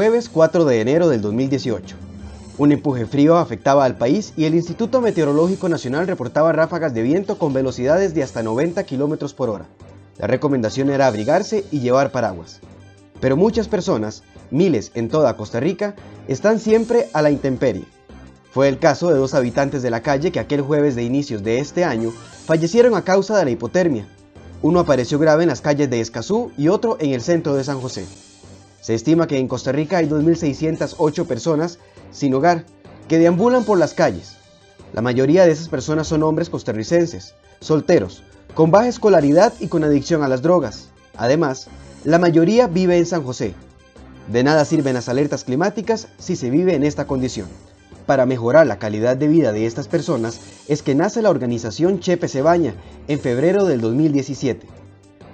jueves 4 de enero del 2018. Un empuje frío afectaba al país y el Instituto Meteorológico Nacional reportaba ráfagas de viento con velocidades de hasta 90 km por hora. La recomendación era abrigarse y llevar paraguas. Pero muchas personas, miles en toda Costa Rica, están siempre a la intemperie. Fue el caso de dos habitantes de la calle que aquel jueves de inicios de este año fallecieron a causa de la hipotermia. Uno apareció grave en las calles de Escazú y otro en el centro de San José. Se estima que en Costa Rica hay 2.608 personas sin hogar que deambulan por las calles. La mayoría de esas personas son hombres costarricenses, solteros, con baja escolaridad y con adicción a las drogas. Además, la mayoría vive en San José. De nada sirven las alertas climáticas si se vive en esta condición. Para mejorar la calidad de vida de estas personas es que nace la organización Chepe se baña en febrero del 2017.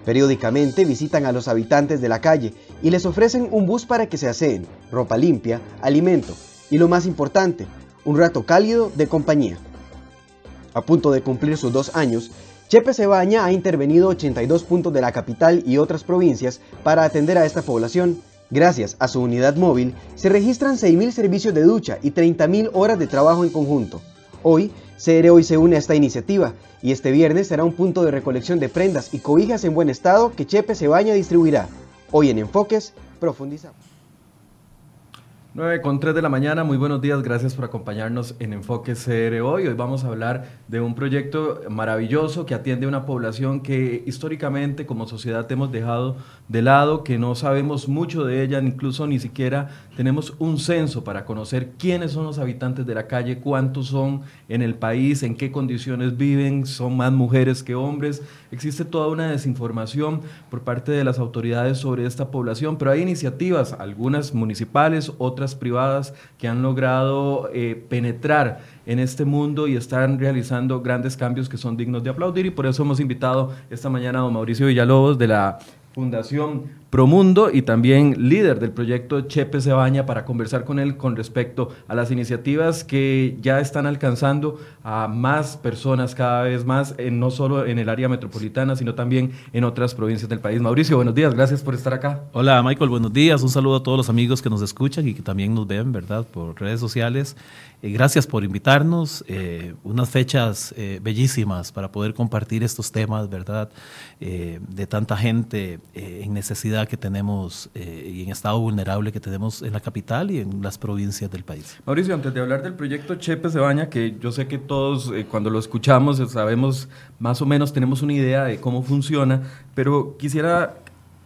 Periódicamente visitan a los habitantes de la calle y les ofrecen un bus para que se aseen, ropa limpia, alimento y lo más importante, un rato cálido de compañía. A punto de cumplir sus dos años, Chepe Cebaña ha intervenido 82 puntos de la capital y otras provincias para atender a esta población. Gracias a su unidad móvil, se registran 6.000 servicios de ducha y 30.000 horas de trabajo en conjunto. Hoy, CR Hoy se une a esta iniciativa y este viernes será un punto de recolección de prendas y cobijas en buen estado que Chepe Cebaña distribuirá. Hoy en Enfoques, profundizamos. 9 con 3 de la mañana, muy buenos días, gracias por acompañarnos en Enfoque CR hoy. Hoy vamos a hablar de un proyecto maravilloso que atiende a una población que históricamente como sociedad hemos dejado de lado, que no sabemos mucho de ella, incluso ni siquiera tenemos un censo para conocer quiénes son los habitantes de la calle, cuántos son en el país, en qué condiciones viven, son más mujeres que hombres. Existe toda una desinformación por parte de las autoridades sobre esta población, pero hay iniciativas, algunas municipales, otras privadas que han logrado eh, penetrar en este mundo y están realizando grandes cambios que son dignos de aplaudir y por eso hemos invitado esta mañana a don Mauricio Villalobos de la Fundación Promundo y también líder del proyecto Chepe Cebaña para conversar con él con respecto a las iniciativas que ya están alcanzando a más personas cada vez más, no solo en el área metropolitana, sino también en otras provincias del país. Mauricio, buenos días, gracias por estar acá. Hola Michael, buenos días, un saludo a todos los amigos que nos escuchan y que también nos ven, ¿verdad?, por redes sociales. Eh, gracias por invitarnos, eh, unas fechas eh, bellísimas para poder compartir estos temas, ¿verdad?, de tanta gente en necesidad que tenemos y en estado vulnerable que tenemos en la capital y en las provincias del país. Mauricio, antes de hablar del proyecto Chepe se baña, que yo sé que todos cuando lo escuchamos sabemos más o menos, tenemos una idea de cómo funciona, pero quisiera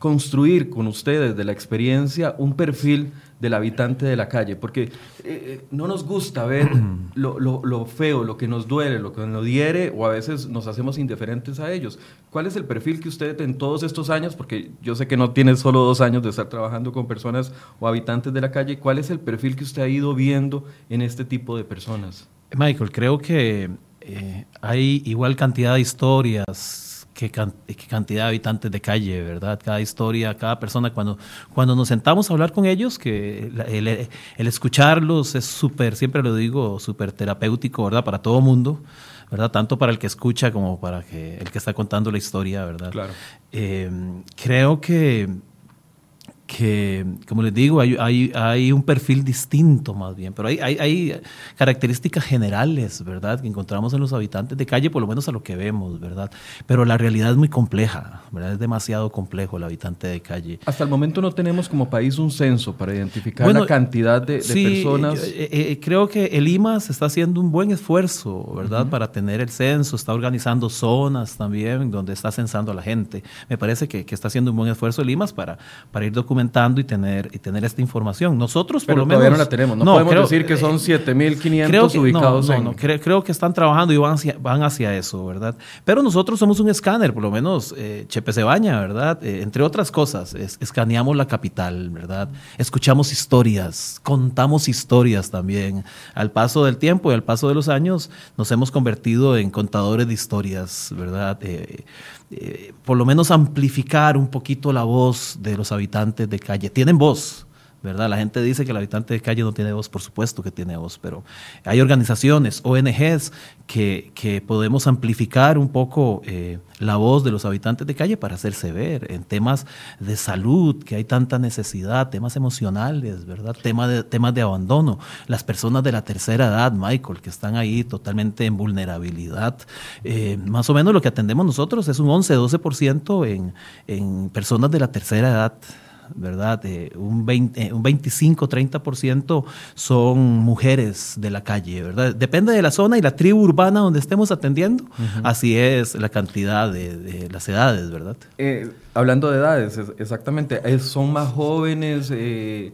construir con ustedes de la experiencia un perfil del habitante de la calle, porque eh, eh, no nos gusta ver lo, feo, lo que nos duele, lo que nos diere, o a veces nos hacemos indiferentes a ellos. ¿Cuál es el perfil que usted en todos estos años, porque yo sé que no tiene solo dos años de estar trabajando con personas o habitantes de la calle, cuál es el perfil que usted ha ido viendo en este tipo de personas? Michael, creo que eh, hay igual cantidad de historias qué, cantidad de habitantes de calle, ¿verdad? Cada historia, cada persona, cuando, cuando nos sentamos a hablar con ellos, que el, escucharlos es súper, siempre lo digo, súper terapéutico, ¿verdad? Para todo mundo. ¿verdad? Tanto para el que escucha como para que, el que está contando la historia, ¿verdad? Claro. Eh, creo que que, como les digo, hay, hay, hay, un perfil distinto más bien, pero hay, hay, características generales, ¿verdad?, que encontramos en los habitantes de calle, por lo menos a lo que vemos, ¿verdad? Pero la realidad es muy compleja, ¿verdad? Es demasiado complejo el habitante de calle. Hasta el momento no tenemos como país un censo para identificar la cantidad de, personas. Eh, eh, creo que el IMAS está haciendo un buen esfuerzo, ¿verdad?, para tener el censo, está organizando zonas también donde está censando a la gente. Me parece que, que está haciendo un buen esfuerzo el IMAS para, para ir documentando y tener, y tener esta información. Nosotros, por lo menos. no la tenemos. No, podemos decir que son 7.500 ubicados. No, no, creo, que están trabajando y van hacia, van hacia eso, ¿verdad? Pero nosotros somos un escáner, por lo menos eh, Chepe se baña, ¿verdad? Eh, entre otras cosas, escaneamos la capital, ¿verdad? Escuchamos historias, contamos historias también. Al paso del tiempo y al paso de los años, nos hemos convertido en contadores de historias, ¿verdad? Eh, eh, por lo menos amplificar un poquito la voz de los habitantes de calle. Tienen voz, ¿verdad? La gente dice que el habitante de calle no tiene voz, por supuesto que tiene voz, pero hay organizaciones, ONGs, que, que podemos amplificar un poco eh, la voz de los habitantes de calle para hacerse ver en temas de salud, que hay tanta necesidad, temas emocionales, ¿verdad? Tema de, temas de abandono. Las personas de la tercera edad, Michael, que están ahí totalmente en vulnerabilidad. Eh, más o menos lo que atendemos nosotros es un 11-12% en, en personas de la tercera edad. ¿Verdad? Eh, un, 20, un 25-30% son mujeres de la calle, ¿verdad? Depende de la zona y la tribu urbana donde estemos atendiendo, así es la cantidad de, de las edades, ¿verdad? Eh, hablando de edades, exactamente, ¿son más jóvenes? Eh,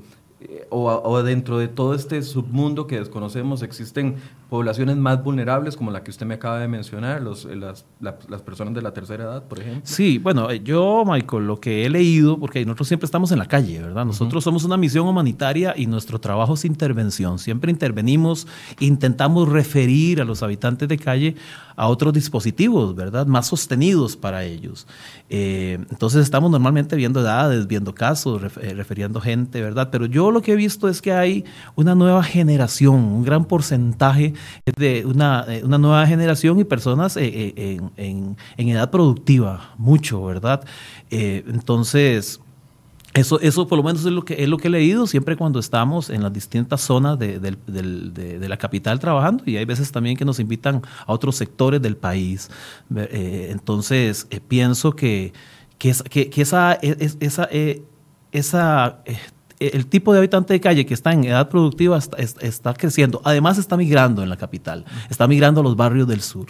o, o, dentro de todo este submundo que desconocemos existen poblaciones más vulnerables como la que usted me acaba de mencionar, los, las, la, las, personas de la tercera edad, por ejemplo? Sí, bueno, yo, Michael, lo que he leído, porque nosotros siempre estamos en la calle, ¿verdad? Nosotros uh -huh. somos una misión humanitaria y nuestro trabajo es intervención. Siempre intervenimos, intentamos referir a los habitantes de calle a otros dispositivos, ¿verdad? Más sostenidos para ellos. Eh, entonces estamos normalmente viendo edades, viendo casos, ref eh, refiriendo gente, ¿verdad? Pero yo lo que he visto es que hay una nueva generación, un gran porcentaje de una, eh, una nueva generación y personas en, en, edad productiva, mucho, ¿verdad? Entonces, eso, eso por lo menos es lo, que, es lo que he leído siempre cuando estamos en las distintas zonas de, de, la capital trabajando y hay veces también que nos invitan a otros sectores del país. Eh, entonces, eh, pienso que, que, que, esa, esa, eh, esa el tipo de habitante de calle que está en edad productiva está, está, creciendo. Además está migrando en la capital, está migrando a los barrios del sur,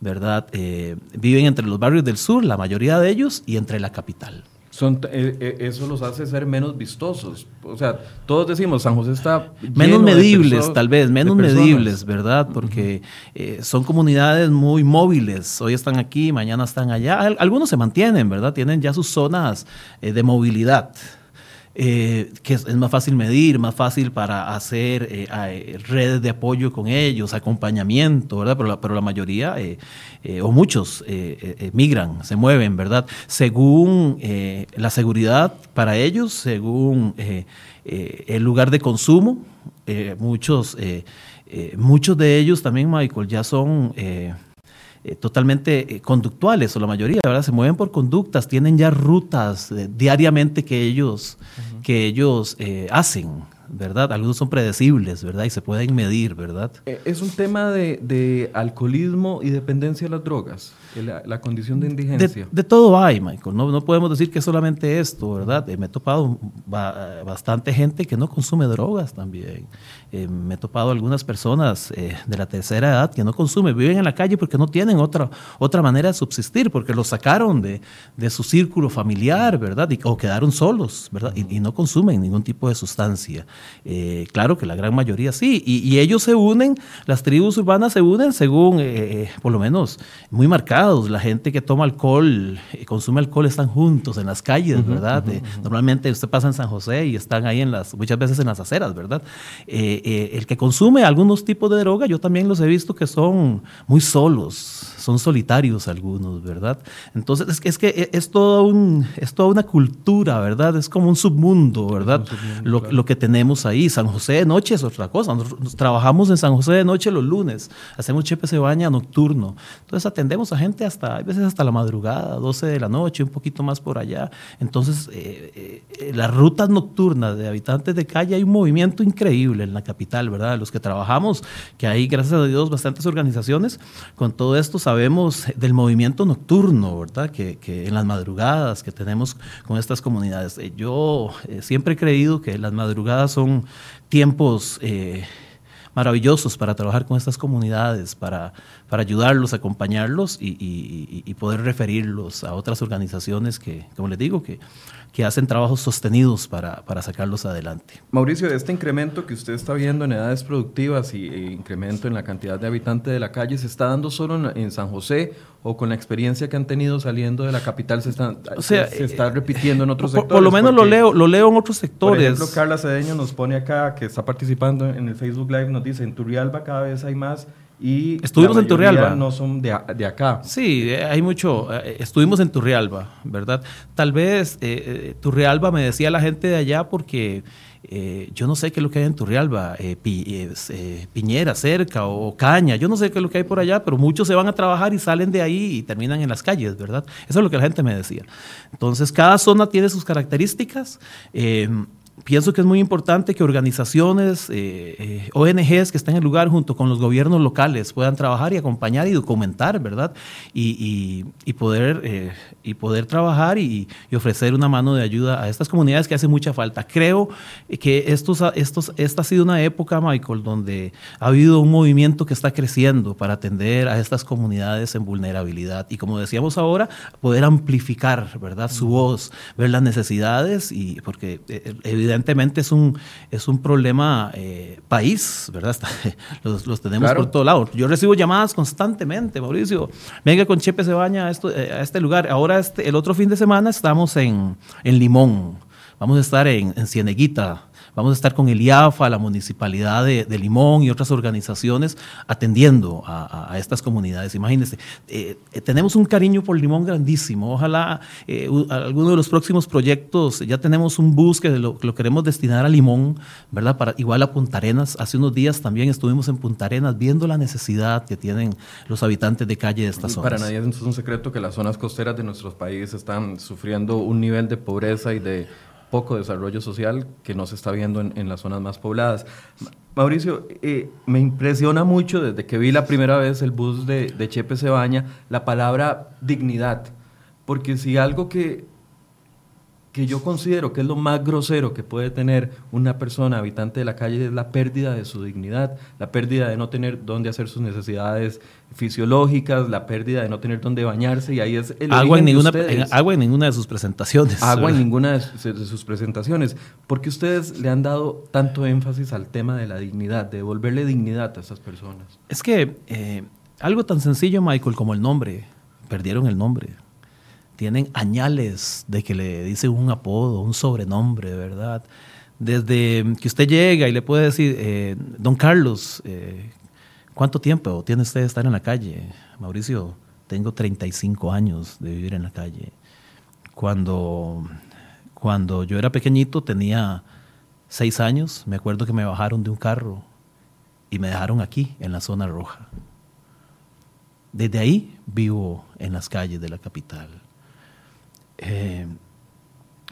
¿verdad? Eh, viven entre los barrios del sur, la mayoría de ellos, y entre la capital. Son, eh, eso los hace ser menos vistosos. O sea, todos decimos, San José está... Menos medibles, tal vez, menos medibles, ¿verdad? Porque eh, son comunidades muy móviles. Hoy están aquí, mañana están allá. Algunos se mantienen, ¿verdad? Tienen ya sus zonas eh, de movilidad. Eh, que es, más fácil medir, más fácil para hacer eh, redes de apoyo con ellos, acompañamiento, ¿verdad? Pero la, pero la mayoría, eh, o muchos, migran, se mueven, ¿verdad? Según la seguridad para ellos, según el lugar de consumo, muchos, muchos de ellos también, Michael, ya son eh, totalmente eh, conductuales, o la mayoría, ¿verdad? Se mueven por conductas, tienen ya rutas eh, diariamente que ellos, uh -huh. que ellos hacen, ¿verdad? Algunos son predecibles, ¿verdad? Y se pueden medir, ¿verdad? Es un tema de, de alcoholismo y dependencia de las drogas, la, la condición de indigencia. De, de, todo hay, Michael. No, no podemos decir que es solamente esto, ¿verdad? Eh, me he topado ba bastante gente que no consume drogas también. Eh, me he topado algunas personas eh, de la tercera edad que no consumen, viven en la calle porque no tienen otra, otra manera de subsistir, porque los sacaron de, de su círculo familiar, ¿verdad? Y, o quedaron solos, ¿verdad? Y, y no consumen ningún tipo de sustancia. Eh, claro que la gran mayoría sí, y, y, ellos se unen, las tribus urbanas se unen según, por lo menos, muy marcados. La gente que toma alcohol, consume alcohol, están juntos en las calles, uh -huh, ¿verdad? Uh -huh. normalmente usted pasa en San José y están ahí en las, muchas veces en las aceras, ¿verdad? El que consume algunos tipos de droga, yo también los he visto que son muy solos, son solitarios algunos, ¿verdad? Entonces, es que es, que es, todo un, es toda una cultura, ¿verdad? Es como un submundo, ¿verdad? Un submundo, lo, claro. lo, que tenemos ahí. San José de noche es otra cosa. Trabajamos en San José de noche los lunes, hacemos chepe se baña nocturno. Entonces, atendemos a gente hasta, a veces hasta la madrugada, 12 de la noche, un poquito más por allá. Entonces, eh, eh, las rutas nocturnas de habitantes de calle hay un movimiento increíble en la capital, ¿verdad? Los que trabajamos, que hay, gracias a Dios, bastantes organizaciones. Con todo esto sabemos del movimiento nocturno, ¿verdad? Que, en las madrugadas que tenemos con estas comunidades. Eh, yo eh, siempre he creído que las madrugadas son tiempos eh, maravillosos para trabajar con estas comunidades, para, para ayudarlos, acompañarlos y, y, y, poder referirlos a otras organizaciones que, como les digo, que que hacen trabajos sostenidos para, para, sacarlos adelante. Mauricio, este incremento que usted está viendo en edades productivas y e incremento en la cantidad de habitantes de la calle, ¿se está dando solo en, en San José o con la experiencia que han tenido saliendo de la capital se está, o sea, se, se está repitiendo en otros por, sectores? Por lo menos lo leo, lo leo en otros sectores. Por ejemplo, Carla Cedeño nos pone acá, que está participando en el Facebook Live, nos dice, en Turrialba cada vez hay más y estuvimos en Turrialba. No son de, de, acá. Sí, hay mucho. Eh, estuvimos en Turrialba, ¿verdad? Tal vez eh, eh, Turrialba me decía la gente de allá porque eh, yo no sé qué es lo que hay en Turrialba, eh, Piñera cerca o Caña, yo no sé qué es lo que hay por allá, pero muchos se van a trabajar y salen de ahí y terminan en las calles, ¿verdad? Eso es lo que la gente me decía. Entonces, cada zona tiene sus características pienso que es muy importante que organizaciones, eh, eh ONGs que están en el lugar junto con los gobiernos locales puedan trabajar y acompañar y documentar, ¿verdad? Y, y, poder, eh, y poder trabajar y, y, ofrecer una mano de ayuda a estas comunidades que hace mucha falta. Creo que estos, estos, esta ha sido una época, Michael, donde ha habido un movimiento que está creciendo para atender a estas comunidades en vulnerabilidad. Y como decíamos ahora, poder amplificar, ¿verdad? Su voz, ver las necesidades y porque evidentemente evidentemente es un, es un problema eh, país, ¿verdad? los, los, tenemos por todo lado. Yo recibo llamadas constantemente, Mauricio, venga con Chepe se baña a, esto, eh, a este lugar. Ahora este, el otro fin de semana estamos en, en Limón, vamos a estar en, en Cieneguita, Vamos a estar con el IAFA, la Municipalidad de, Limón y otras organizaciones atendiendo a, estas comunidades. Imagínense, eh, tenemos un cariño por Limón grandísimo. Ojalá eh, alguno de los próximos proyectos, ya tenemos un bus que lo, queremos destinar a Limón, ¿verdad? Para, igual a Punta Arenas. Hace unos días también estuvimos en Punta Arenas viendo la necesidad que tienen los habitantes de calle de estas zonas. Para nadie es un secreto que las zonas costeras de nuestros países están sufriendo un nivel de pobreza y de poco desarrollo social que no se está viendo en, las zonas más pobladas. Mauricio, eh, me impresiona mucho desde que vi la primera vez el bus de, de Chepe Cebaña la palabra dignidad, porque si algo que que yo considero que es lo más grosero que puede tener una persona habitante de la calle es la pérdida de su dignidad, la pérdida de no tener dónde hacer sus necesidades fisiológicas, la pérdida de no tener dónde bañarse y ahí es el agua en ninguna agua en ninguna de sus presentaciones. Agua en ninguna de, sus presentaciones, porque ustedes le han dado tanto énfasis al tema de la dignidad, de devolverle dignidad a esas personas. Es que eh, algo tan sencillo, Michael, como el nombre, perdieron el nombre tienen añales de que le dicen un apodo, un sobrenombre, ¿verdad? Desde que usted llega y le puede decir, eh, don Carlos, eh, ¿cuánto tiempo tiene usted de estar en la calle? Mauricio, tengo 35 años de vivir en la calle. Cuando, cuando yo era pequeñito, tenía 6 años, me acuerdo que me bajaron de un carro y me dejaron aquí, en la zona roja. Desde ahí vivo en las calles de la capital. Eh,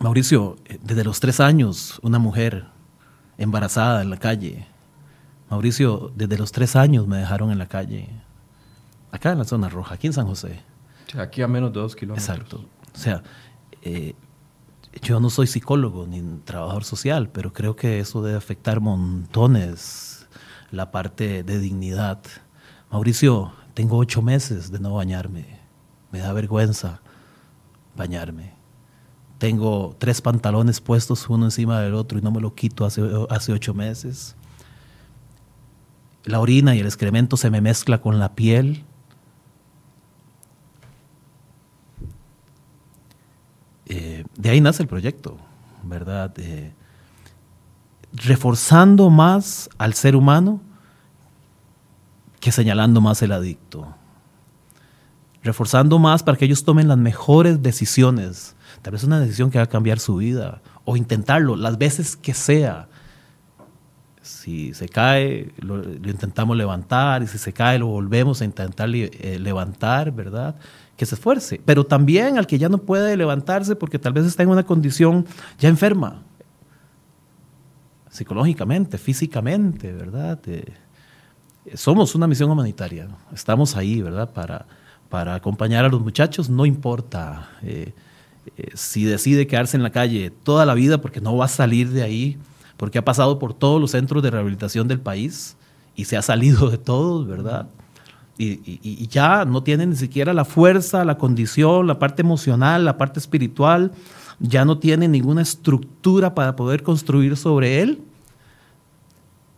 Mauricio, desde los tres años, una mujer embarazada en la calle. Mauricio, desde los tres años me dejaron en la calle. Acá en la zona roja, aquí en San José. aquí a menos de dos kilómetros. Exacto. O sea, eh, yo no soy psicólogo ni trabajador social, pero creo que eso debe afectar montones la parte de dignidad. Mauricio, tengo ocho meses de no bañarme. Me da vergüenza bañarme. Tengo tres pantalones puestos uno encima del otro y no me lo quito hace, hace ocho meses. La orina y el excremento se me mezcla con la piel. Eh, de ahí nace el proyecto, ¿verdad? Eh, reforzando más al ser humano que señalando más el adicto reforzando más para que ellos tomen las mejores decisiones. Tal vez una decisión que va a cambiar su vida o intentarlo las veces que sea. Si se cae, lo, intentamos levantar y si se cae, lo volvemos a intentar eh, levantar, ¿verdad? Que se esfuerce. Pero también al que ya no puede levantarse porque tal vez está en una condición ya enferma, psicológicamente, físicamente, ¿verdad? Eh, somos una misión humanitaria, estamos ahí, ¿verdad? Para para acompañar a los muchachos, no importa eh, eh, si decide quedarse en la calle toda la vida porque no va a salir de ahí, porque ha pasado por todos los centros de rehabilitación del país y se ha salido de todos, ¿verdad? Y, ya no tiene ni siquiera la fuerza, la condición, la parte emocional, la parte espiritual, ya no tiene ninguna estructura para poder construir sobre él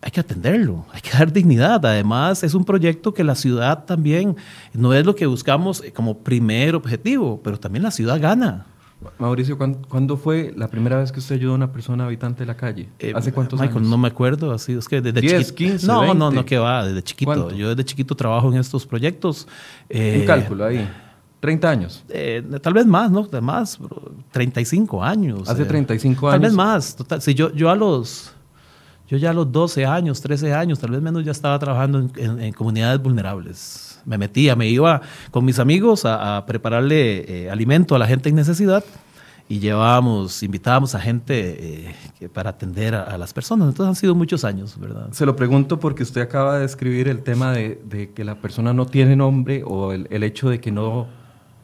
hay que atenderlo, hay que dar dignidad. Además, es un proyecto que la ciudad también no es lo que buscamos como primer objetivo, pero también la ciudad gana. Mauricio, ¿cuándo, fue la primera vez que usted ayudó a una persona habitante de la calle? Eh, ¿Hace cuántos Michael, años? no me acuerdo, así es que desde 10, chiquito. 15, no, 20. no, no, que va, desde chiquito. ¿Cuánto? Yo desde chiquito trabajo en estos proyectos. Eh, Un cálculo ahí. 30 años. eh, tal vez más, ¿no? De más, bro, 35 años. Hace eh, 35 Tal vez años. más. Total, si yo, yo a los. Yo ya a los 12 años, 13 años, tal vez menos, ya estaba trabajando en, en- en comunidades vulnerables. Me metía, me iba con mis amigos a, a prepararle eh, alimento a la gente en necesidad y llevábamos, invitábamos a gente eh, para atender a, a las personas. Entonces han sido muchos años, ¿verdad? Se lo pregunto porque usted acaba de describir el tema de, de que la persona no tiene nombre o el, el hecho de que no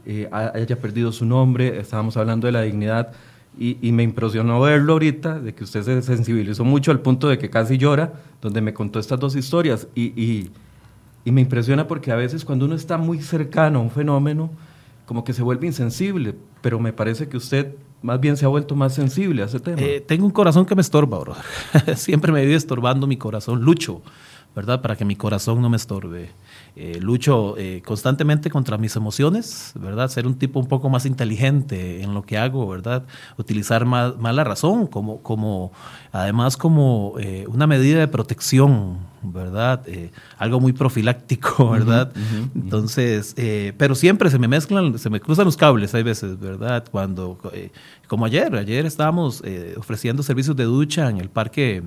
eh, ha- haya perdido su nombre. Estábamos hablando de la dignidad y, y me impresionó verlo ahorita, de que usted se sensibilizó mucho al punto de que casi llora, donde me contó estas dos historias. Y, y- y me impresiona porque a veces cuando uno está muy cercano a un fenómeno, como que se vuelve insensible, pero me parece que usted más bien se ha vuelto más sensible a ese tema. Eh, tengo un corazón que me estorba, bro. Siempre me vive estorbando mi corazón. Lucho, ¿verdad? Para que mi corazón no me estorbe. Eh, lucho eh, constantemente contra mis emociones, ¿verdad? Ser un tipo un poco más inteligente en lo que hago, ¿verdad? Utilizar más, más la razón, como, como, además como eh, una medida de protección, ¿verdad? Algo muy profiláctico, ¿verdad? Entonces, pero siempre se me mezclan, se me cruzan los cables, hay veces, ¿verdad? Cuando, como ayer, ayer estábamos ofreciendo servicios de ducha en el parque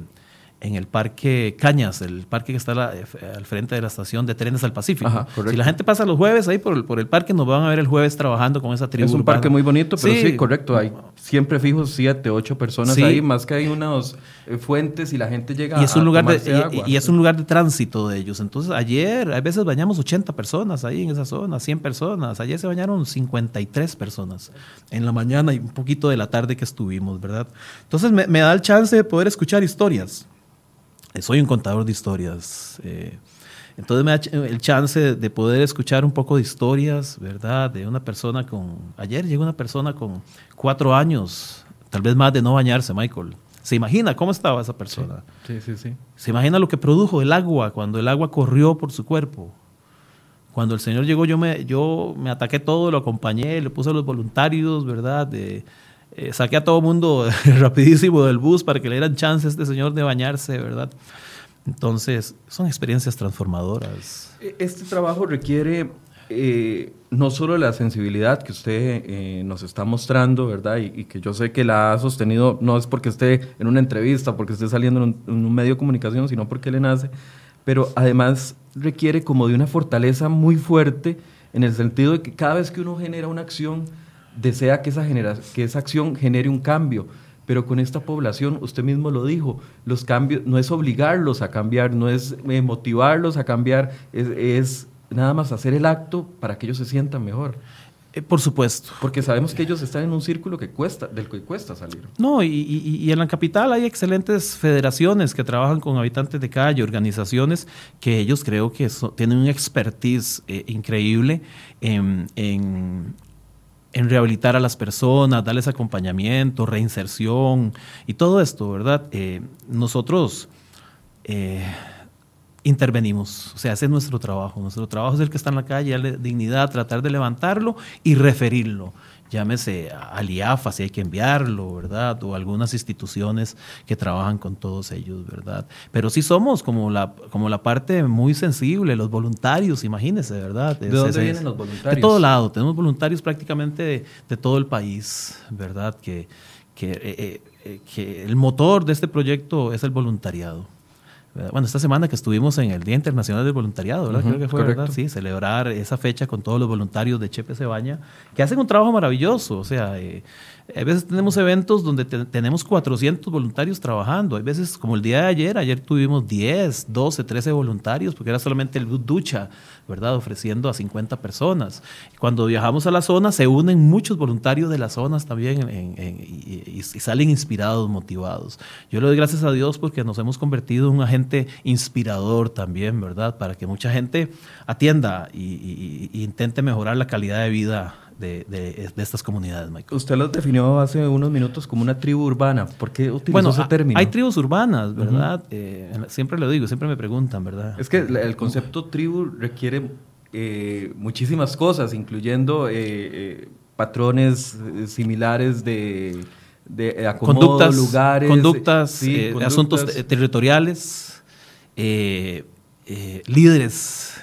en el parque Cañas, el parque que está a la- eh, al frente de la estación de trenes al Pacífico. Ajá, si la gente pasa los jueves ahí por el, por el parque, nos van a ver el jueves trabajando con esa tribu. Es un urbana. parque muy bonito, pero sí, correcto. Hay siempre fijos siete, ocho personas Sí. ahí, más que hay unas eh, fuentes y la gente llega y es a un lugar de, tomarse y- agua. y, es un lugar de tránsito de ellos. Entonces, ayer, a veces bañamos 80 personas ahí en esa zona, 100 personas. Ayer se bañaron 53 personas en la mañana y un poquito de la tarde que estuvimos, ¿verdad? Entonces, me, me da el chance de poder escuchar historias. Eh, Soy un contador de historias. eh, entonces me da el chance de poder escuchar un poco de historias, ¿verdad? De una persona con... Ayer llegó una persona con cuatro años, tal vez más de no bañarse, Michael. ¿Se imagina cómo estaba esa persona? Sí, sí, sí. ¿Se imagina lo que produjo el agua cuando el agua corrió por su cuerpo? Cuando el Señor llegó, yo me, yo me ataqué todo, lo acompañé, le puse a los voluntarios, ¿verdad? De, eh, saqué a todo mundo rapidísimo del bus para que le dieran chance a este señor de bañarse, ¿verdad? Entonces, son experiencias transformadoras. E- Este trabajo requiere eh, no solo la sensibilidad que usted eh, nos está mostrando, ¿verdad? Y, y que yo sé que la ha sostenido, no es porque esté en una entrevista, porque esté saliendo en un, en un medio de comunicación, sino porque le nace, pero además requiere como de una fortaleza muy fuerte en el sentido de que cada vez que uno genera una acción, desea que esa, genera- que esa acción genere un cambio. Pero con esta población, usted mismo lo dijo, los cambios no es obligarlos a cambiar, no es eh, motivarlos a cambiar, es, es nada más hacer el acto para que ellos se sientan mejor. Eh, por supuesto. Porque sabemos que ellos están en un círculo que cuesta, del que cuesta salir. No, y, y- y en la capital hay excelentes federaciones que trabajan con habitantes de calle, organizaciones que ellos creo que so- tienen un expertise eh, increíble en, en- en rehabilitar a las personas, darles acompañamiento, reinserción y todo esto, ¿verdad? Eh, nosotros eh, intervenimos, o sea, ese es nuestro trabajo. Nuestro trabajo es el que está en la calle, darle dignidad, tratar de levantarlo y referirlo. Llámese a IAFA si hay que enviarlo, ¿verdad? O algunas instituciones que trabajan con todos ellos, ¿verdad? Pero sí somos como la, como la parte muy sensible, los voluntarios, imagínense, ¿verdad? ¿De Es- dónde es- vienen los voluntarios? De todo lado, tenemos voluntarios prácticamente de, de todo el país, ¿verdad? Que, que, eh, eh, eh, que el motor de este proyecto es el voluntariado. Bueno, esta semana que estuvimos en el Día Internacional del Voluntariado, ¿verdad? Creo que fue, correcto. ¿verdad? Sí, celebrar esa fecha con todos los voluntarios de Chepe Cebaña, que hacen un trabajo maravilloso. O sea, eh, a veces tenemos eventos donde te- tenemos 400 voluntarios trabajando. Hay veces, como el día de ayer, ayer tuvimos 10, 12, 13 voluntarios, porque era solamente el ducha, ¿verdad? Ofreciendo a 50 personas. Cuando viajamos a la zona, se unen muchos voluntarios de las zonas también y, salen inspirados, motivados. Yo le doy gracias a Dios porque nos hemos convertido en un agente inspirador también, ¿verdad? Para que mucha gente atienda y intente mejorar la calidad de vida de, de- de estas comunidades, Michael. Usted los definió hace unos minutos como una tribu urbana. ¿Por qué utilizó Bueno, ese término? hay tribus urbanas, ¿verdad? Eh, siempre lo digo, siempre me preguntan, ¿verdad? Es que el concepto tribu requiere eh, muchísimas cosas, incluyendo eh, patrones similares de, de acomodo, lugares. Conductas, asuntos territoriales, líderes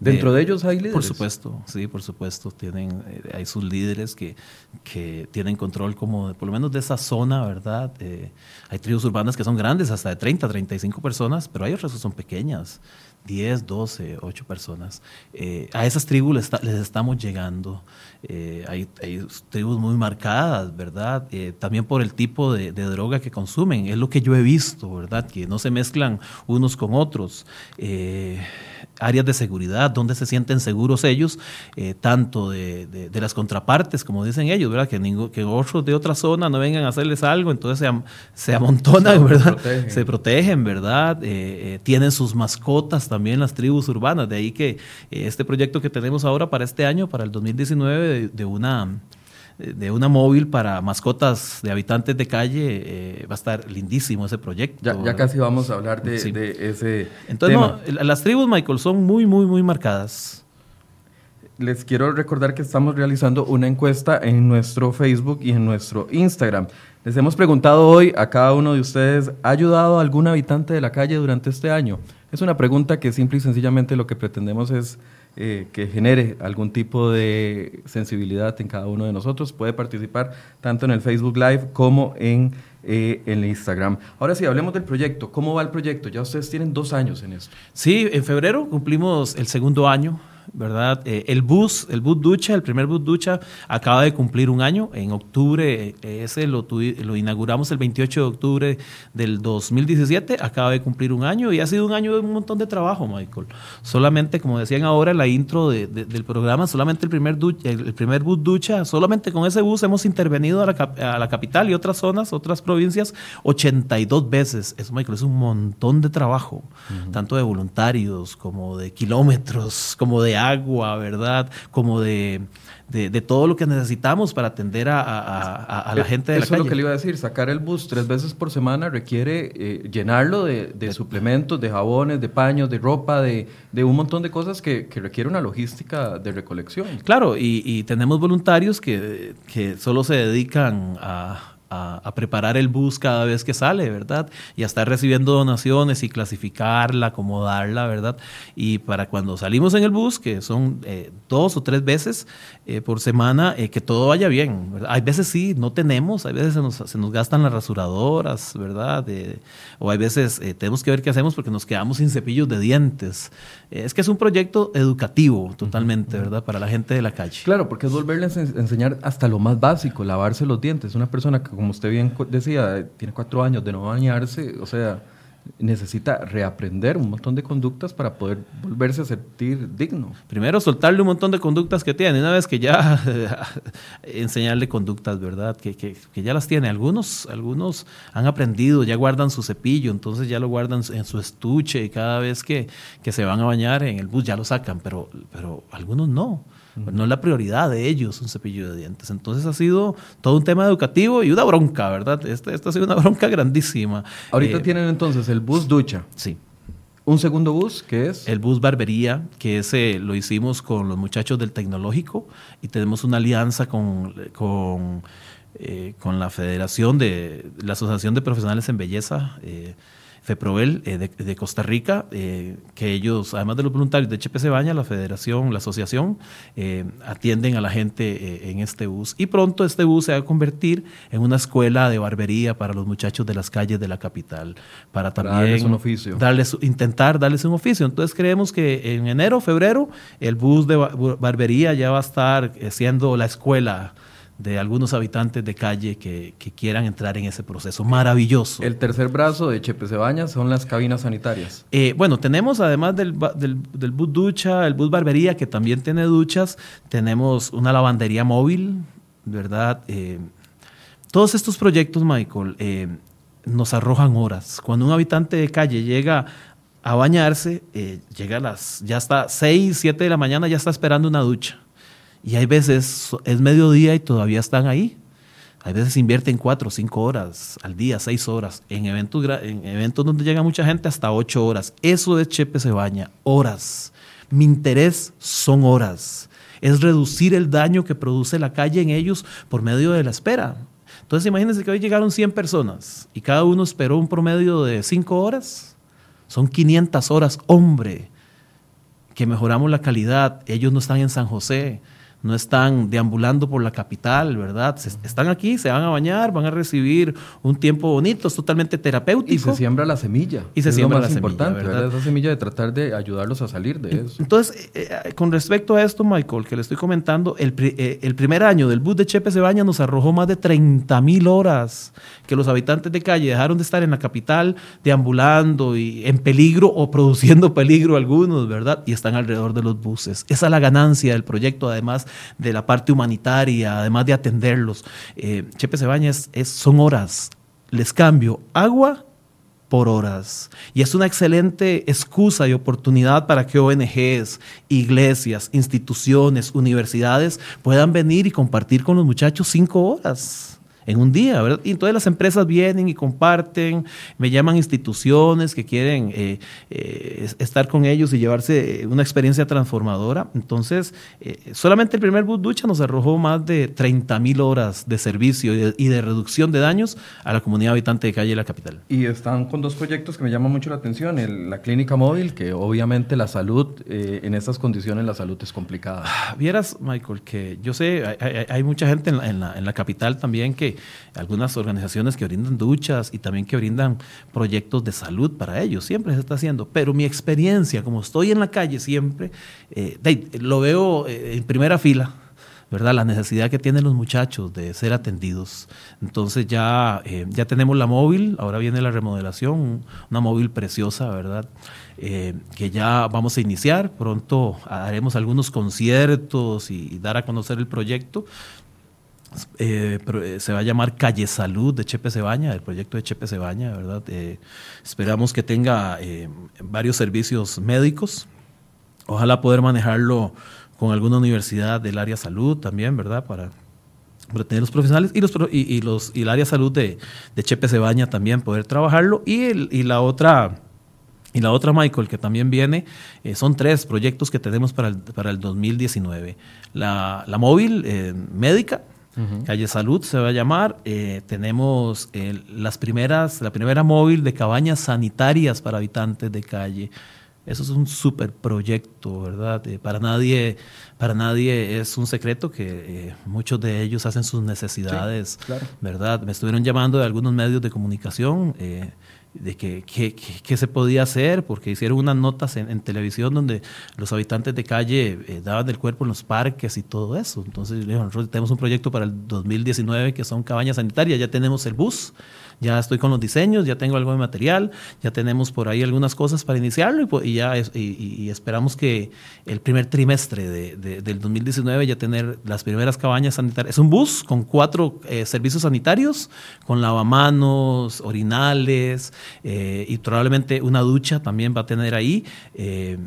¿Dentro de, ellos hay líderes? Por supuesto, sí, por supuesto. Tienen, eh, hay sus líderes que, que tienen control como, por lo menos de esa zona, ¿verdad? Eh, hay tribus urbanas que son grandes, hasta de 30, 35 personas, pero hay otras que son pequeñas, 10, 12, 8 personas. Eh, a esas tribus les, les estamos llegando. hay, hay, tribus muy marcadas, ¿verdad? también por el tipo de, de, droga que consumen. Es lo que yo he visto, ¿verdad? Que no se mezclan unos con otros áreas de seguridad, donde se sienten seguros ellos, eh, tanto de, de, las contrapartes, como dicen ellos, ¿verdad? Que, que otros de otra zona no vengan a hacerles algo, entonces se, se amontonan, ¿verdad? Protegen. Se protegen, ¿verdad? Eh, eh, tienen sus mascotas también las tribus urbanas, de ahí que este proyecto que tenemos ahora para este año, para el 2019, de una de una móvil para mascotas de habitantes de calle, eh, va a estar lindísimo ese proyecto. Ya, casi vamos a hablar de, ese Entonces, las tribus, Michael, son muy, muy, muy marcadas. Les quiero recordar que estamos realizando una encuesta en nuestro Facebook y en nuestro Instagram. Les hemos preguntado hoy a cada uno de ustedes, ¿ha ayudado a algún habitante de la calle durante este año? Es una pregunta que simple y sencillamente lo que pretendemos es eh, que genere algún tipo de sensibilidad en cada uno de nosotros. Puede participar tanto en el Facebook Live como en, eh, en el Instagram. Ahora sí, hablemos del proyecto. ¿Cómo va el proyecto? Ya ustedes tienen dos años en esto. Sí, en febrero cumplimos el segundo año ¿verdad? Eh, el bus, el bus ducha, el primer bus ducha acaba de cumplir un año. En octubre, eh, ese lo, lo, inauguramos el 28 de octubre del 2017, acaba de cumplir un año y ha sido un año de un montón de trabajo, Michael. Solamente, como decían ahora en la intro del programa, solamente el primer, el primer bus ducha, solamente con ese bus hemos intervenido a la, a la capital y otras zonas, otras provincias, 82 veces. Eso, Michael, es un montón de trabajo, tanto de voluntarios como de kilómetros, como de agua, ¿verdad? Como de, de, todo lo que necesitamos para atender a, la gente de Eso la calle. es lo que le iba a decir, sacar el bus tres veces por semana requiere eh, llenarlo de, suplementos, de jabones, de paños, de ropa, de, un montón de cosas que, que, requiere una logística de recolección. Claro, y, y tenemos voluntarios que, que solo se dedican a a, preparar el bus cada vez que sale, ¿verdad? Y a estar recibiendo donaciones y clasificarla, acomodarla, ¿verdad? Y para cuando salimos en el bus, que son eh, dos o tres veces eh, por semana, eh, que todo vaya bien. ¿verdad? Hay veces sí, no tenemos, hay veces se nos, se nos gastan las rasuradoras, ¿verdad? o hay veces tenemos que ver qué hacemos porque nos quedamos sin cepillos de dientes. es que es un proyecto educativo totalmente, ¿verdad? Para la gente de la calle. Claro, porque es volverles a enseñar hasta lo más básico, lavarse los dientes. Una persona que como usted bien decía, tiene cuatro años de no bañarse, o sea, necesita reaprender un montón de conductas para poder volverse a sentir digno. Primero, soltarle un montón de conductas que tiene. Una vez que ya enseñarle conductas, ¿verdad? Que, que, que, ya las tiene. Algunos, algunos han aprendido, ya guardan su cepillo, entonces ya lo guardan en su estuche y cada vez que, que se van a bañar en el bus ya lo sacan, pero, pero algunos no. No es la prioridad de ellos un cepillo de dientes. Entonces ha sido todo un tema educativo y una bronca, ¿verdad? Esta, ha sido una bronca grandísima. Ahorita eh, tienen entonces el bus ducha. Sí. ¿Un segundo bus que es? El bus barbería, que ese lo hicimos con los muchachos del tecnológico y tenemos una alianza con, con, eh, con la Federación de la Asociación de Profesionales en Belleza. Eh, FEPROVEL eh, de, Costa Rica, eh, que ellos, además de los voluntarios de HPC Baña, la federación, la asociación, eh, atienden a la gente en este bus. Y pronto este bus se va a convertir en una escuela de barbería para los muchachos de las calles de la capital, para también darles un oficio. Darles, intentar darles un oficio. Entonces creemos que en enero, febrero, el bus de barbería ya va a estar siendo la escuela de algunos habitantes de calle que, quieran entrar en ese proceso maravilloso. El tercer brazo de Chepe Cebañas son las cabinas sanitarias. Eh, bueno, tenemos además del, del, bus ducha, el bus barbería, que también tiene duchas, tenemos una lavandería móvil, ¿verdad? Eh, todos estos proyectos, Michael, eh, nos arrojan horas. Cuando un habitante de calle llega a bañarse, llega a las, ya está 6, 7 de la mañana, ya está esperando una ducha y hay veces es mediodía y todavía están ahí. Hay veces invierten cuatro cinco horas al día, seis horas. En eventos, en eventos donde llega mucha gente, hasta ocho horas. Eso es Chepe se baña, horas. Mi interés son horas. es reducir el daño que produce la calle en ellos por medio de la espera. Entonces imagínense que hoy llegaron 100 personas y cada uno esperó un promedio de 5 horas. Son 500 horas, hombre, que mejoramos la calidad. Ellos no están en San José, no están deambulando por la capital, ¿verdad? están aquí, se van a bañar, van a recibir un tiempo bonito, es totalmente terapéutico. Y se siembra la semilla. Y se siembra la semilla. importante, ¿verdad? Esa semilla de tratar de ayudarlos a salir de eso. Entonces, eh, eh, con respecto a esto, Michael, que le estoy comentando, el, eh, el primer año del bus de Chepe se baña nos arrojó más de 30 mil horas que los habitantes de calle dejaron de estar en la capital deambulando y en peligro o produciendo peligro algunos, ¿verdad? Y están alrededor de los buses. Esa es la ganancia del proyecto, además de la parte humanitaria, además de atenderlos. Eh, Chepe Cebañas es, son horas. Les cambio agua por horas. Y es una excelente excusa y oportunidad para que ONGs, iglesias, instituciones, universidades puedan venir y compartir con los muchachos cinco horas en un día, ¿verdad? Y entonces las empresas vienen y comparten, me llaman instituciones que quieren eh, eh, estar con ellos y llevarse una experiencia transformadora. Entonces, eh, solamente el primer bus ducha nos arrojó más de 30 mil horas de servicio y de, reducción de daños a la comunidad habitante de calle de la capital. Y están con dos proyectos que me llaman mucho la atención. la clínica móvil, que obviamente la salud, en estas condiciones la salud es complicada. Ah, vieras, Michael, que yo sé, hay, mucha gente en la capital también que algunas organizaciones que brindan duchas y también que brindan proyectos de salud para ellos, siempre se está haciendo. Pero mi experiencia, como estoy en la calle siempre, eh, lo veo eh, en primera fila. ¿verdad? La necesidad que tienen los muchachos de ser atendidos. Entonces ya, eh, ya tenemos la móvil, ahora viene la remodelación, una móvil preciosa, ¿verdad? que ya vamos a iniciar, pronto haremos algunos conciertos y dar a conocer el proyecto, eh, eh, se va a llamar Calle Salud de Chepe Cebaña, el proyecto de Chepe Cebaña, ¿verdad? Eh, esperamos que tenga varios servicios médicos. Ojalá poder manejarlo con alguna universidad del área salud también, ¿verdad? Para, tener los profesionales y los y, los y el área salud de, de Chepe Cebaña también poder trabajarlo y, el, y la otra y la otra, Michael, que también viene, son tres proyectos que tenemos para el, para el 2019. La, la móvil médica, Calle Salud se va a llamar. Eh, tenemos eh, las primeras, la primera móvil de cabañas sanitarias para habitantes de calle. Eso es un super proyecto, ¿verdad? Eh, para, nadie, para nadie es un secreto que muchos de ellos hacen sus necesidades, ¿verdad? Me estuvieron llamando de algunos medios de comunicación de qué se podía hacer, porque hicieron unas notas en, televisión donde los habitantes de calle eh, daban del cuerpo en los parques y todo eso. Entonces, nosotros tenemos un proyecto para el 2019 que son cabañas sanitarias, ya tenemos el bus ya estoy con los diseños, ya tengo algo de material, ya tenemos por ahí algunas cosas para iniciarlo y, pues, ya y, esperamos que el primer trimestre de, del 2019 ya tener las primeras cabañas sanitarias. Es un bus con cuatro eh, servicios sanitarios, con lavamanos, orinales eh, y probablemente una ducha también va a tener ahí, eh,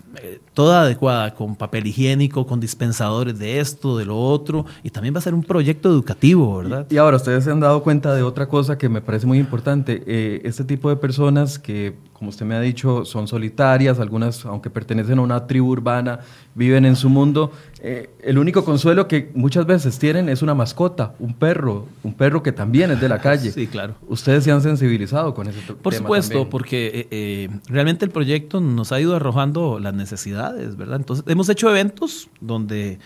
toda adecuada, con papel higiénico, con dispensadores de esto, de lo otro, y también va a ser un proyecto educativo, ¿verdad? Y, y ahora, ustedes se han dado cuenta de otra cosa que me parece muy importante. Eh, este tipo de personas que, como usted me ha dicho, son solitarias, algunas, aunque pertenecen a una tribu urbana, viven en su mundo, eh, el único consuelo que muchas veces tienen es una mascota, un perro, un perro que también es de la calle. Sí, claro. Ustedes se han sensibilizado con ese Por supuesto, porque eh, realmente el proyecto nos ha ido arrojando las necesidades, ¿verdad? Entonces, hemos hecho eventos donde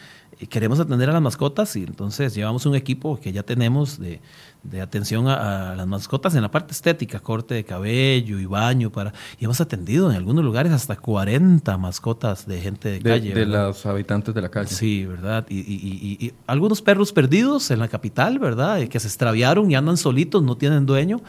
queremos atender a las mascotas y entonces llevamos un equipo que ya tenemos de, de atención a, las mascotas en la parte estética, corte de cabello y baño para y hemos atendido en algunos lugares hasta 40 mascotas de gente de, calle. De los habitantes de la calle. Sí, ¿verdad? Y, y, algunos perros perdidos en la capital, ¿verdad? Que se extraviaron y andan solitos, no tienen dueño.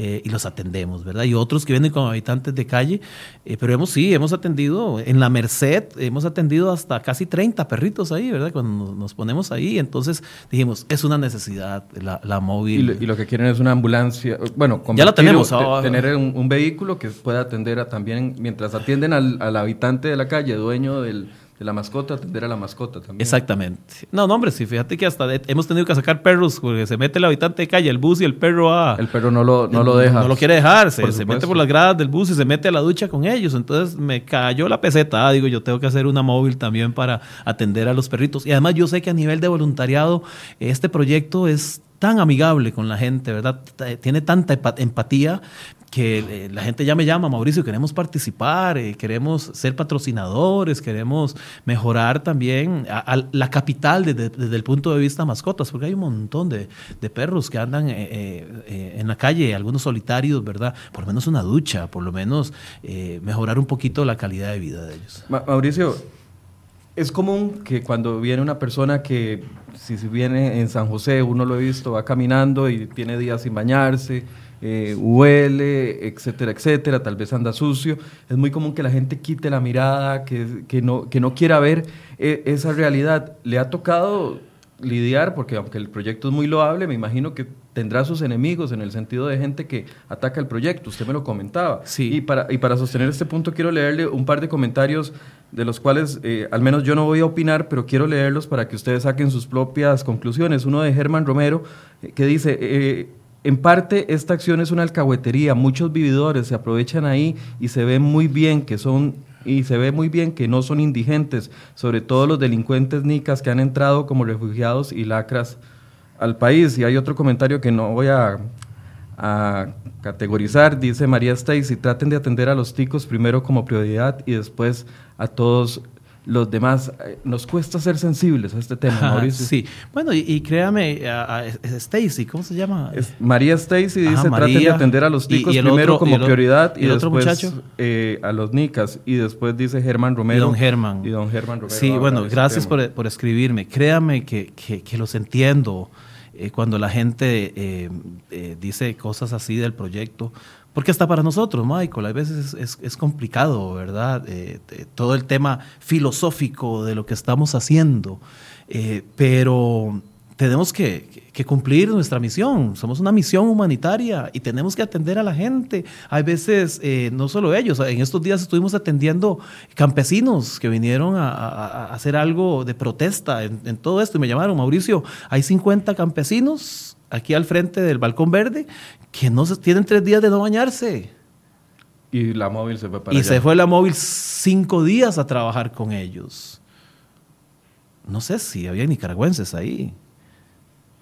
Eh, y los atendemos, ¿verdad? Y otros que vienen como habitantes de calle, eh, pero hemos sí, hemos atendido en la Merced, hemos atendido hasta casi 30 perritos ahí, ¿verdad? Cuando nos, ponemos ahí, entonces dijimos, es una necesidad la, móvil. Y lo, que quieren es una ambulancia, bueno, ya la tenemos, tener un, vehículo que pueda atender a también, mientras atienden al, al habitante de la calle, dueño del de la mascota, atender a la mascota también. Exactamente. No, no, hombre, sí, fíjate que hasta hemos tenido que sacar perros porque se mete el habitante de calle, el bus y el perro a... El perro no lo, no lo deja. No lo quiere dejar, se, se, mete por las gradas del bus y se mete a la ducha con ellos. Entonces me cayó la peseta. Ah, digo, yo tengo que hacer una móvil también para atender a los perritos. Y además yo sé que a nivel de voluntariado este proyecto es tan amigable con la gente, ¿verdad? Tiene tanta empatía que eh, la gente ya me llama, Mauricio, queremos participar, eh, queremos ser patrocinadores, queremos mejorar también la capital desde, el punto de vista mascotas, porque hay un montón de, perros que andan eh, en la calle, algunos solitarios, ¿verdad? Por lo menos una ducha, por lo menos mejorar un poquito la calidad de vida de ellos. Mauricio, es común que cuando viene una persona que, si viene en San José, uno lo ha visto, va caminando y tiene días sin bañarse, eh, huele, etcétera, etcétera, tal vez anda sucio. Es muy común que la gente quite la mirada, que, no, que no quiera ver eh, esa realidad. ¿Le ha tocado lidiar? Porque aunque el proyecto es muy loable, me imagino que tendrá sus enemigos en el sentido de gente que ataca el proyecto. Usted me lo comentaba. Sí. Y para, y para sostener este punto quiero leerle un par de comentarios de los cuales eh, al menos yo no voy a opinar, pero quiero leerlos para que ustedes saquen sus propias conclusiones. Uno de Germán Romero, que dice, en parte, esta acción es una alcahuetería. Muchos vividores se aprovechan ahí y se ve muy bien que son y se ve muy bien que no son indigentes, sobre todo los delincuentes nicas que han entrado como refugiados y lacras al país. Y hay otro comentario que no voy a, a categorizar, dice María Stacy, traten de atender a los ticos primero como prioridad y después a todos los demás. Eh, nos cuesta ser sensibles a este tema, Mauricio. Sí, bueno, y, créame, a, Stacy, ¿cómo se llama? María Stacy dice, traten de atender a los ticos primero como prioridad y, después eh, a los nicas. Y después dice Germán Romero. Y don Germán. Y don Germán Romero. Sí, bueno, gracias por, por, escribirme. Créame que, que, que los entiendo eh, cuando la gente dice cosas así del proyecto. Porque hasta para nosotros, Michael, a veces es, complicado, ¿verdad? Eh, todo el tema filosófico de lo que estamos haciendo. Eh, pero tenemos que, cumplir nuestra misión. Somos una misión humanitaria y tenemos que atender a la gente. Hay veces, eh, no solo ellos, en estos días estuvimos atendiendo campesinos que vinieron a, hacer algo de protesta en, en, todo esto y me llamaron, Mauricio, hay 50 campesinos aquí al frente del balcón verde que no se, tienen tres días de no bañarse. Y la móvil se fue para Y se fue la móvil cinco días a trabajar con ellos. No sé si había nicaragüenses ahí.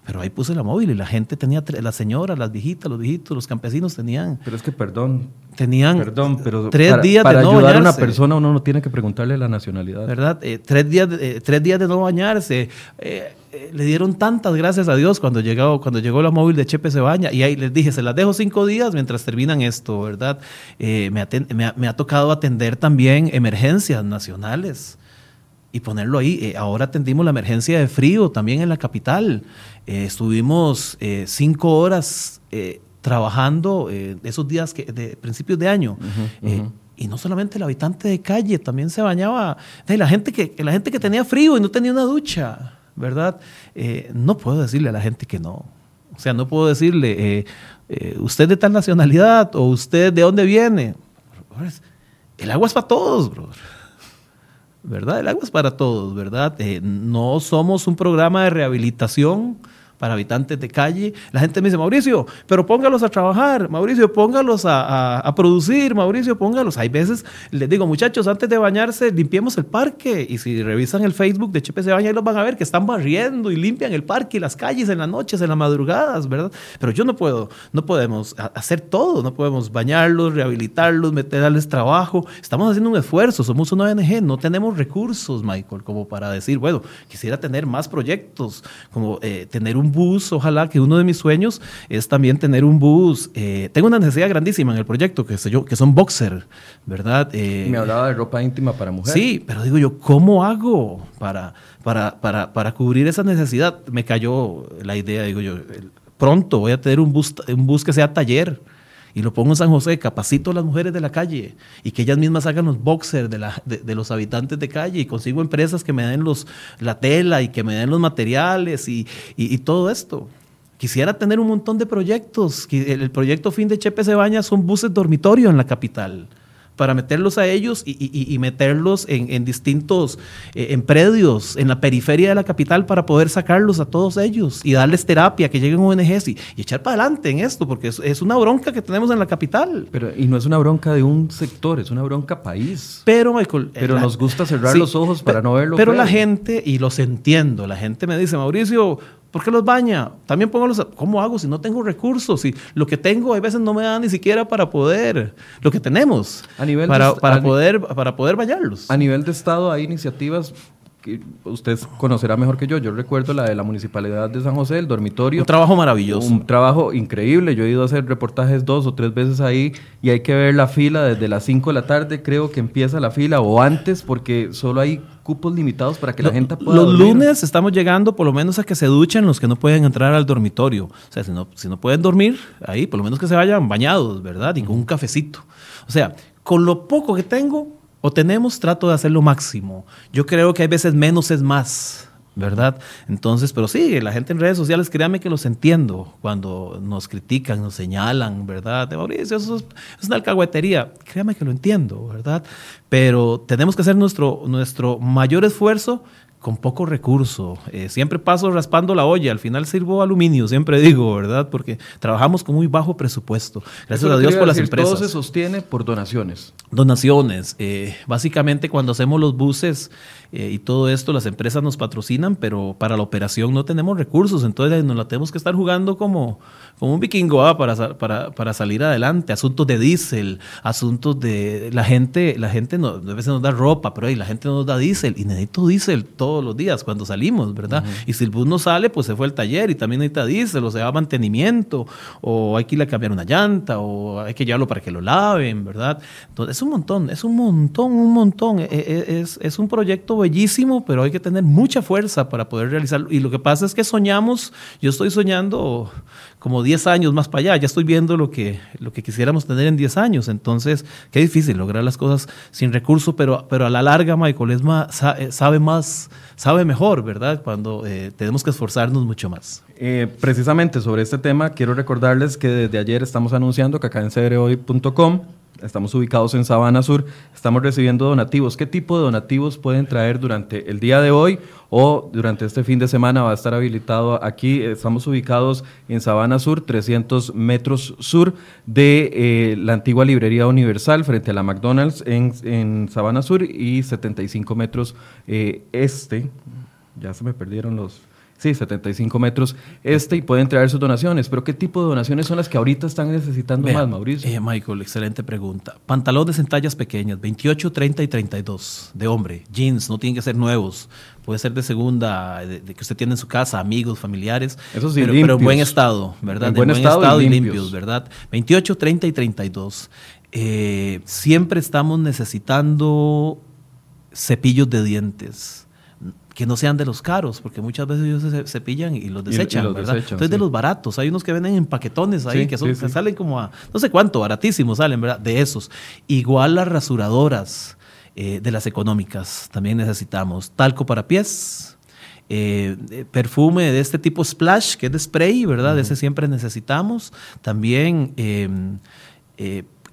Pero ahí puse la móvil y la gente tenía, las señoras, las viejitas, los viejitos, los campesinos tenían. Pero es que, perdón. Tenían perdón, pero tres para, días para de no ayudar bañarse. a una persona uno no tiene que preguntarle la nacionalidad. ¿Verdad? Eh, tres, días, eh, tres días de no bañarse. Eh, le dieron tantas gracias a Dios cuando llegó, cuando llegó la móvil de Chepe se baña. Y ahí les dije, se las dejo cinco días mientras terminan esto, ¿verdad? Me, me, me ha tocado atender también emergencias nacionales y ponerlo ahí. Eh, ahora atendimos la emergencia de frío también en la capital. Eh, estuvimos eh, cinco horas trabajando esos días que, de principios de año. y no solamente el habitante de calle, también se bañaba. La gente que, la gente que tenía frío y no tenía una ducha, ¿verdad? no puedo decirle a la gente que no. O sea, no puedo decirle, usted de tal nacionalidad o usted de dónde viene. El agua es para todos, bro. ¿Verdad? El agua es para todos, ¿verdad? Eh, no somos un programa de rehabilitación para habitantes de calle. La gente me dice, Mauricio, pero póngalos a trabajar, Mauricio, póngalos a, producir, Mauricio, póngalos. Hay veces les digo, muchachos, antes de bañarse, limpiemos el parque. Y si revisan el Facebook de Chepe se baña, ahí los van a ver que están barriendo y limpian el parque y las calles en las noches, en las madrugadas, ¿verdad? Pero yo no puedo, no podemos hacer todo, no podemos bañarlos, rehabilitarlos, meterles trabajo. Estamos haciendo un esfuerzo, somos una ONG, no tenemos recursos, Michael, como para decir, bueno, quisiera tener más proyectos, como eh, tener un bus, ojalá que uno de mis sueños es también tener un bus. Eh, tengo una necesidad grandísima en el proyecto, que, sé yo, que son boxer, ¿verdad? Eh, me hablaba de ropa íntima para mujeres. Sí, pero digo yo, ¿cómo hago para, para, para, para cubrir esa necesidad? Me cayó la idea, digo yo, pronto voy a tener un bus, un bus que sea taller y lo pongo en San José, capacito a las mujeres de la calle y que ellas mismas hagan los boxers de, la, de, los habitantes de calle y consigo empresas que me den los, la tela y que me den los materiales y, y, todo esto. Quisiera tener un montón de proyectos. El proyecto fin de Chepe Cebaña son buses dormitorio en la capital. Para meterlos a ellos y, meterlos en, distintos, eh, en predios, en la periferia de la capital para poder sacarlos a todos ellos y darles terapia, que lleguen ONGs y, y echar para adelante en esto, porque es, una bronca que tenemos en la capital. Pero, y no es una bronca de un sector, es una bronca país. Pero, Michael... Pero nos gusta cerrar los ojos para no verlo. Pero la gente, y los entiendo, la gente me dice, Mauricio, ¿Por qué los baña? También pongo los... ¿Cómo hago si no tengo recursos? Si lo que tengo a veces no me da ni siquiera para poder... Lo que tenemos. A nivel para, para poder, para poder bañarlos. A nivel de Estado hay iniciativas usted conocerá mejor que yo. Yo recuerdo la de la Municipalidad de San José, el dormitorio. Un trabajo maravilloso. Un trabajo increíble. Yo he ido a hacer reportajes dos o tres veces ahí y hay que ver la fila desde las 5 de la tarde, creo que empieza la fila, o antes, porque solo hay cupos limitados para que la gente pueda Los lunes estamos llegando por lo menos a que se duchen los que no pueden entrar al dormitorio. O sea, si no, si no pueden dormir ahí, por lo menos que se vayan bañados, ¿verdad? Y con un cafecito. O sea, con lo poco que tengo, o tenemos, trato de hacer lo máximo. Yo creo que hay veces menos es más, ¿verdad? Entonces, pero sí, la gente en redes sociales, créame que los entiendo cuando nos critican, nos señalan, ¿verdad? De Mauricio, eso es, una alcahuetería. Créame que lo entiendo, ¿verdad? Pero tenemos que hacer nuestro, nuestro mayor esfuerzo con poco recurso. Eh, siempre paso raspando la olla, al final sirvo aluminio, siempre digo, ¿verdad? Porque trabajamos con muy bajo presupuesto. Gracias a Dios por las empresas. Todo se sostiene por donaciones. Donaciones. Eh, básicamente cuando hacemos los buses eh, y todo esto, las empresas nos patrocinan, pero para la operación no tenemos recursos, entonces nos la tenemos que estar jugando como, como un vikingo ¿ah? para, para, para, salir adelante. Asuntos de diésel, asuntos de... La gente, la gente no, a veces nos da ropa, pero ahí la gente nos da diésel y necesito diésel todos los días cuando salimos, ¿verdad? Y si el bus no sale, pues se fue al taller y también necesita diésel, o sea, mantenimiento, o hay que ir a cambiar una llanta, o hay que llevarlo para que lo laven, ¿verdad? Entonces es un montón, es un montón, un montón. E, e, es, es un proyecto bellísimo, pero hay que tener mucha fuerza para poder realizarlo. Y lo que pasa es que soñamos, yo estoy soñando como 10 años más para allá, ya estoy viendo lo que, lo que quisiéramos tener en 10 años. Entonces, qué difícil lograr las cosas sin recursos, pero, pero a la larga Michael es más, eh, sabe más, sabe mejor, ¿verdad? Cuando eh, tenemos que esforzarnos mucho más. Eh, precisamente sobre este tema, quiero recordarles que desde ayer estamos anunciando que acá en cbrehoy.com Estamos ubicados en Sabana Sur, estamos recibiendo donativos. ¿Qué tipo de donativos pueden traer durante el día de hoy o durante este fin de semana? Va a estar habilitado aquí. Estamos ubicados en Sabana Sur, 300 metros sur de eh, la antigua librería universal frente a la McDonald's en, Sabana Sur y 75 metros eh, este. Ya se me perdieron los, Sí, 75 metros este y pueden traer sus donaciones. Pero ¿qué tipo de donaciones son las que ahorita están necesitando más, Mauricio? Eh, Michael, excelente pregunta. Pantalones en tallas pequeñas, 28, 30 y 32, de hombre. Jeans, no tienen que ser nuevos. Puede ser de segunda, de, que usted tiene en su casa, amigos, familiares. Eso sí, pero, pero en buen estado, ¿verdad? En buen, estado, y, limpios. ¿verdad? 28, 30 y 32. Eh, siempre estamos necesitando cepillos de dientes que no sean de los caros, porque muchas veces ellos se cepillan y los desechan, ¿verdad? Entonces de los baratos, hay unos que venden en paquetones ahí, que, son, salen como a, no sé cuánto, baratísimos salen, ¿verdad? De esos. Igual las rasuradoras eh, de las económicas, también necesitamos talco para pies, eh, eh, perfume de este tipo splash, que es de spray, ¿verdad? Ese siempre necesitamos. También em,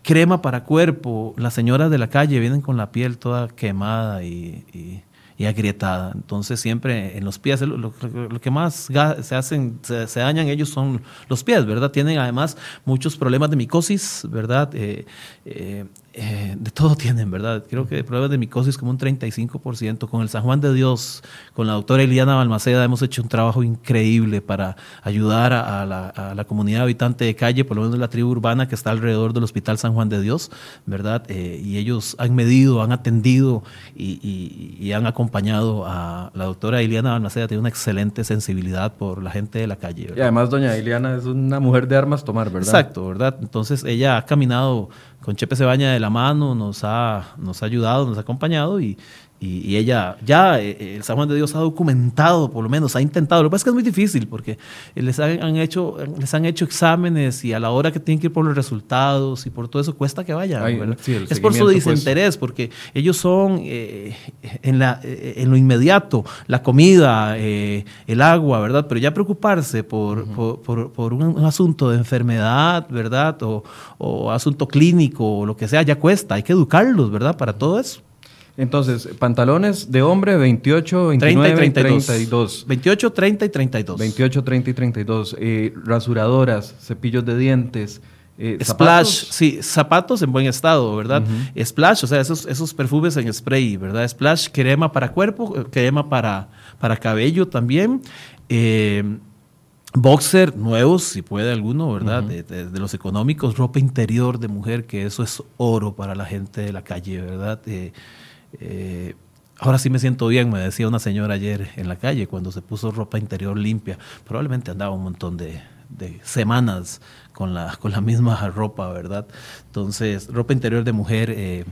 crema para cuerpo. Las señoras de la calle vienen con la piel toda quemada y y agrietada. Entonces siempre en los pies, lo, que más se hacen, se, dañan ellos son los pies, ¿verdad? Tienen además muchos problemas de micosis, ¿verdad? Eh, eh, eh, de todo tienen, ¿verdad? Creo que problemas de micosis como un 35%. Con el San Juan de Dios, con la doctora Eliana Balmaceda, hemos hecho un trabajo increíble para ayudar a, la, comunidad habitante de calle, por lo menos la tribu urbana que está alrededor del Hospital San Juan de Dios, ¿verdad? Eh, y ellos han medido, han atendido y, han acompañado a la doctora Eliana Balmaceda, tiene una excelente sensibilidad por la gente de la calle. Y además, doña Eliana es una mujer de armas tomar, ¿verdad? Exacto, ¿verdad? Entonces ella ha caminado con Chepe Cebaña de la mano, nos ha, nos ha ayudado, nos ha acompañado y, y, ella ya, eh, el San Juan de Dios ha documentado, por lo menos, ha intentado. Lo que pasa es que es muy difícil porque les han, hecho, les han hecho exámenes y a la hora que tienen que ir por los resultados y por todo eso cuesta que vayan. es por su pues. desinterés, porque ellos son eh, en, la, eh, en lo inmediato, la comida, el agua, ¿verdad? Pero ya preocuparse por, por, un, asunto de enfermedad, ¿verdad? O, o asunto clínico o lo que sea, ya cuesta. Hay que educarlos, ¿verdad? Para todo eso. Entonces, pantalones de hombre 28, 29 30 y 32. 28, 30 y 32. 28, 30 y 32. Eh, rasuradoras, cepillos de dientes. Eh, Splash, sí, zapatos en buen estado, ¿verdad? Splash, o sea, esos, esos perfumes en spray, ¿verdad? Splash, crema para cuerpo, eh, crema para, para cabello también. boxer nuevos, si puede alguno, ¿verdad? de, los económicos, ropa interior de mujer, que eso es oro para la gente de la calle, ¿verdad? Eh, ahora sí me siento bien, me decía una señora ayer en la calle cuando se puso ropa interior limpia. Probablemente andaba un montón de, semanas con la, con la misma ropa, ¿verdad? Entonces, ropa interior de mujer, eh,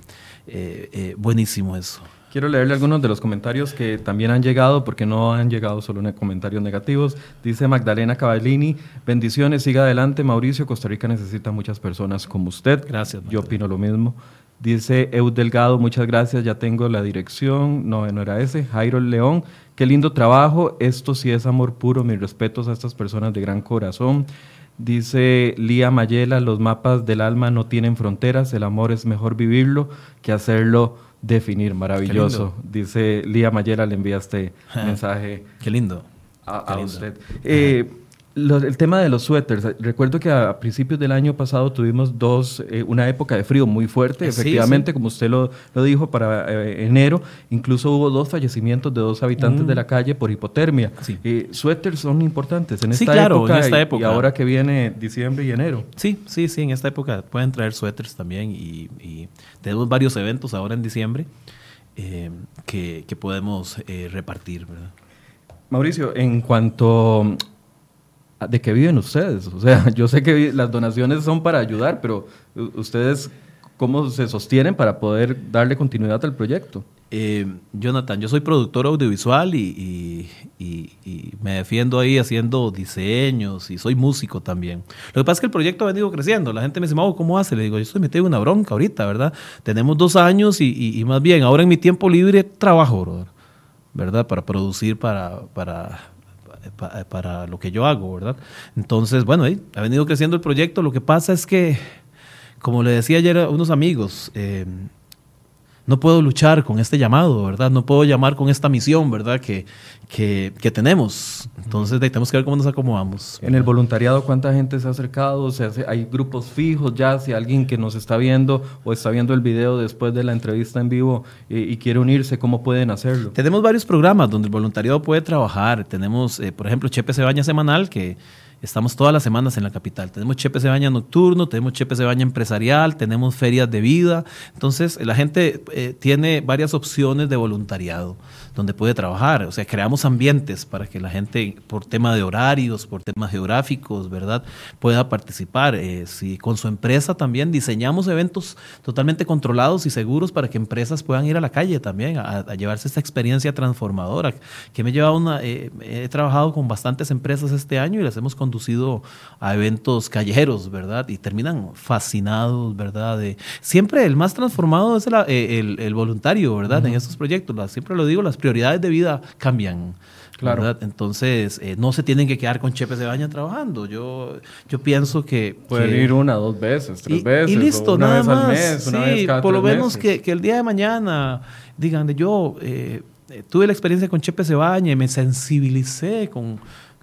eh, buenísimo eso. Quiero leerle algunos de los comentarios que también han llegado, porque no han llegado solo comentarios negativos. Dice Magdalena Cavallini, bendiciones, siga adelante, Mauricio, Costa Rica necesita muchas personas como usted. Gracias. Yo opino lo mismo. Dice Eud Delgado, muchas gracias, ya tengo la dirección. No, no era ese. Jairo León, qué lindo trabajo. Esto sí es amor puro. Mis respetos a estas personas de gran corazón. Dice Lía Mayela, los mapas del alma no tienen fronteras. El amor es mejor vivirlo que hacerlo definir. Maravilloso. Dice Lía Mayela, le envía este mensaje. Qué lindo. A, usted. Eh, el tema de los suéteres. Recuerdo que a, principios del año pasado tuvimos dos, eh, una época de frío muy fuerte, efectivamente, como usted lo, lo dijo, para eh, enero. Incluso hubo dos fallecimientos de dos habitantes de mm. la calle por hipotermia. Eh, suéteres son importantes en esta, época, en esta época. Y, ahora que viene diciembre y enero. Sí, sí, sí, en esta época pueden traer suéteres también y, tenemos varios eventos ahora en diciembre que, que, podemos repartir. ¿verdad? Mauricio, en cuanto ¿De qué viven ustedes? O sea, yo sé que las donaciones son para ayudar, pero ustedes, ¿cómo se sostienen para poder darle continuidad al proyecto? Eh, Jonathan, yo soy productor audiovisual y, me defiendo ahí haciendo diseños y soy músico también. Lo que pasa es que el proyecto ha venido creciendo. La gente me dice, ¿cómo hace? Le digo, yo estoy metido en una bronca ahorita, ¿verdad? Tenemos dos años y, más bien, ahora en mi tiempo libre trabajo, ¿verdad? Para producir para, para para lo que yo hago, ¿verdad? Entonces, bueno, ha venido creciendo el proyecto. Lo que pasa es que, como le decía ayer a unos amigos, eh, no puedo luchar con este llamado, ¿verdad? No puedo llamar con esta misión, ¿verdad? Que, que, tenemos. Entonces tenemos que ver cómo nos acomodamos. En el voluntariado, ¿cuánta gente se ha acercado? O sea, ¿Hay grupos fijos ya? Si alguien que nos está viendo o está viendo el video después de la entrevista en vivo y, quiere unirse, ¿cómo pueden hacerlo? Tenemos varios programas donde el voluntariado puede trabajar. Tenemos, eh, por ejemplo, Chepe se baña semanal, que Estamos todas las semanas en la capital. Tenemos Chepe se nocturno, tenemos Chepe se empresarial, tenemos ferias de vida. Entonces, la gente eh, tiene varias opciones de voluntariado donde puede trabajar. O sea, creamos ambientes para que la gente, por tema de horarios, por temas geográficos, ¿verdad?, pueda participar. Eh, si con su empresa también diseñamos eventos totalmente controlados y seguros para que empresas puedan ir a la calle también a, llevarse esta experiencia transformadora. Que me lleva una, eh, he trabajado con bastantes empresas este año y las hemos conducido a eventos callejeros, ¿verdad? Y terminan fascinados, ¿verdad? De, siempre el más transformado es el, eh, voluntario, ¿verdad? En estos proyectos. siempre lo digo, las prioridades de vida cambian. Claro. Entonces, eh, no se tienen que quedar con Chepe se baña trabajando. Yo, yo pienso que. Pueden ir una, dos veces, tres veces. Y listo, una nada vez más. Al mes, una sí, por lo menos que, que, el día de mañana digan, yo eh, tuve la experiencia con Chepe se baña y me sensibilicé con,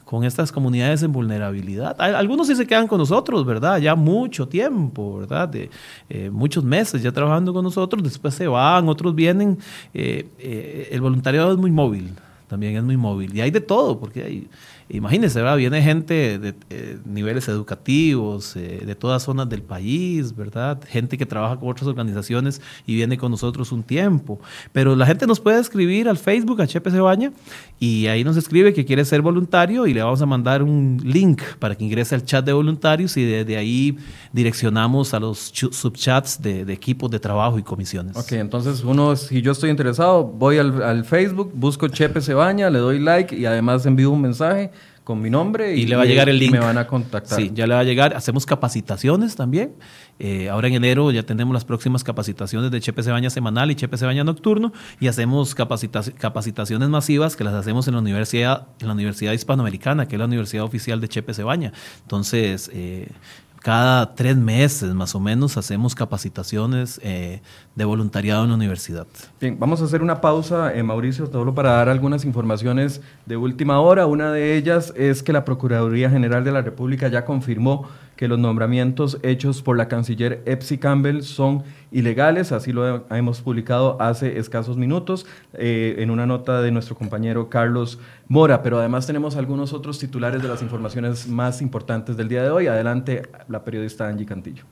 con estas comunidades en vulnerabilidad. Algunos sí se quedan con nosotros, ¿verdad? Ya mucho tiempo, ¿verdad? De, eh, muchos meses ya trabajando con nosotros, después se van, otros vienen. Eh, eh, el voluntariado es muy móvil, también es muy móvil. Y hay de todo, porque hay imagínense, ¿verdad? Viene gente de eh, niveles educativos, eh, de todas zonas del país, ¿verdad? Gente que trabaja con otras organizaciones y viene con nosotros un tiempo. Pero la gente nos puede escribir al Facebook, a Chepe Cebaña, y ahí nos escribe que quiere ser voluntario y le vamos a mandar un link para que ingrese al chat de voluntarios y desde ahí direccionamos a los subchats de, equipos de trabajo y comisiones. Ok, entonces uno, si yo estoy interesado, voy al, al Facebook, busco Chepe Cebaña, le doy like y además envío un mensaje con mi nombre y, le va a llegar el link. me van a contactar. Sí, ya le va a llegar. Hacemos capacitaciones también. Eh, ahora en enero ya tenemos las próximas capacitaciones de Chepe Baña semanal y Chepe Baña nocturno y hacemos capacitaciones masivas que las hacemos en la universidad, en la Universidad Hispanoamericana, que es la universidad oficial de Chepe Baña. Entonces, eh, cada tres meses más o menos hacemos capacitaciones eh, de voluntariado en la universidad. Bien, vamos a hacer una pausa, eh, Mauricio, solo para dar algunas informaciones de última hora. Una de ellas es que la Procuraduría General de la República ya confirmó que los nombramientos hechos por la canciller Epsi Campbell son ilegales, así lo hemos publicado hace escasos minutos eh, en una nota de nuestro compañero Carlos Mora, pero además tenemos algunos otros titulares de las informaciones más importantes del día de hoy. Adelante, la periodista Angie Cantillo.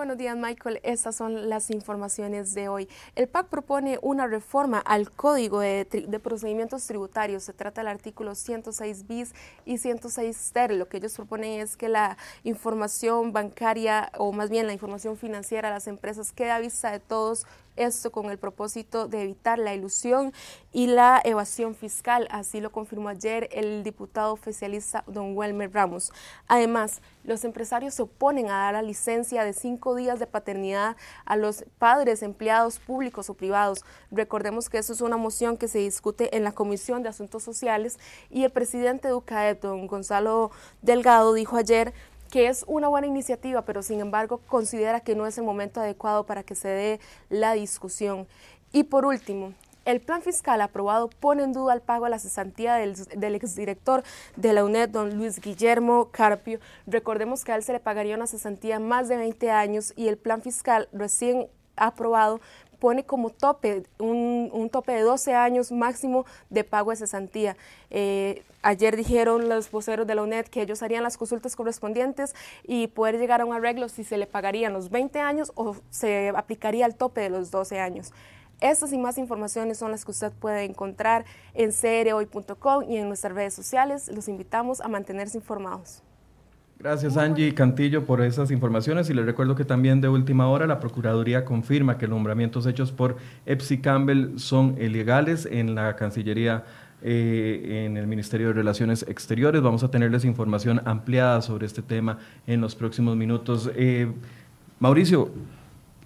Buenos días, Michael. Estas son las informaciones de hoy. El PAC propone una reforma al Código de, Procedimientos Tributarios. Se trata del artículo 106 bis y 106 ter. Lo que ellos proponen es que la información bancaria, o más bien la información financiera de las empresas, quede a vista de todos esto con el propósito de evitar la ilusión y la evasión fiscal. Así lo confirmó ayer el diputado oficialista don Welmer Ramos. Además, los empresarios se oponen a dar la licencia de cinco días de paternidad a los padres empleados públicos o privados. Recordemos que eso es una moción que se discute en la Comisión de Asuntos Sociales y el presidente de UCAEP, don Gonzalo Delgado, dijo ayer que es una buena iniciativa, pero sin embargo considera que no es el momento adecuado para que se dé la discusión. Y por último, el plan fiscal aprobado pone en duda el pago a la cesantía del, exdirector de la UNED, don Luis Guillermo Carpio. Recordemos que a él se le pagaría una cesantía más de 20 años y el plan fiscal recién aprobado pone como tope, un, tope de 12 años máximo de pago de cesantía. Eh, ayer dijeron los voceros de la UNED que ellos harían las consultas correspondientes y poder llegar a un arreglo si se le pagarían los 20 años o se aplicaría el tope de los 12 años. Estas y más informaciones son las que usted puede encontrar en crhoy.com y en nuestras redes sociales. Los invitamos a mantenerse informados. Gracias Angie Cantillo por esas informaciones y les recuerdo que también de última hora la Procuraduría confirma que los nombramientos hechos por Epsi Campbell son ilegales en la Cancillería eh, en el Ministerio de Relaciones Exteriores. Vamos a tenerles información ampliada sobre este tema en los próximos minutos. Eh, Mauricio,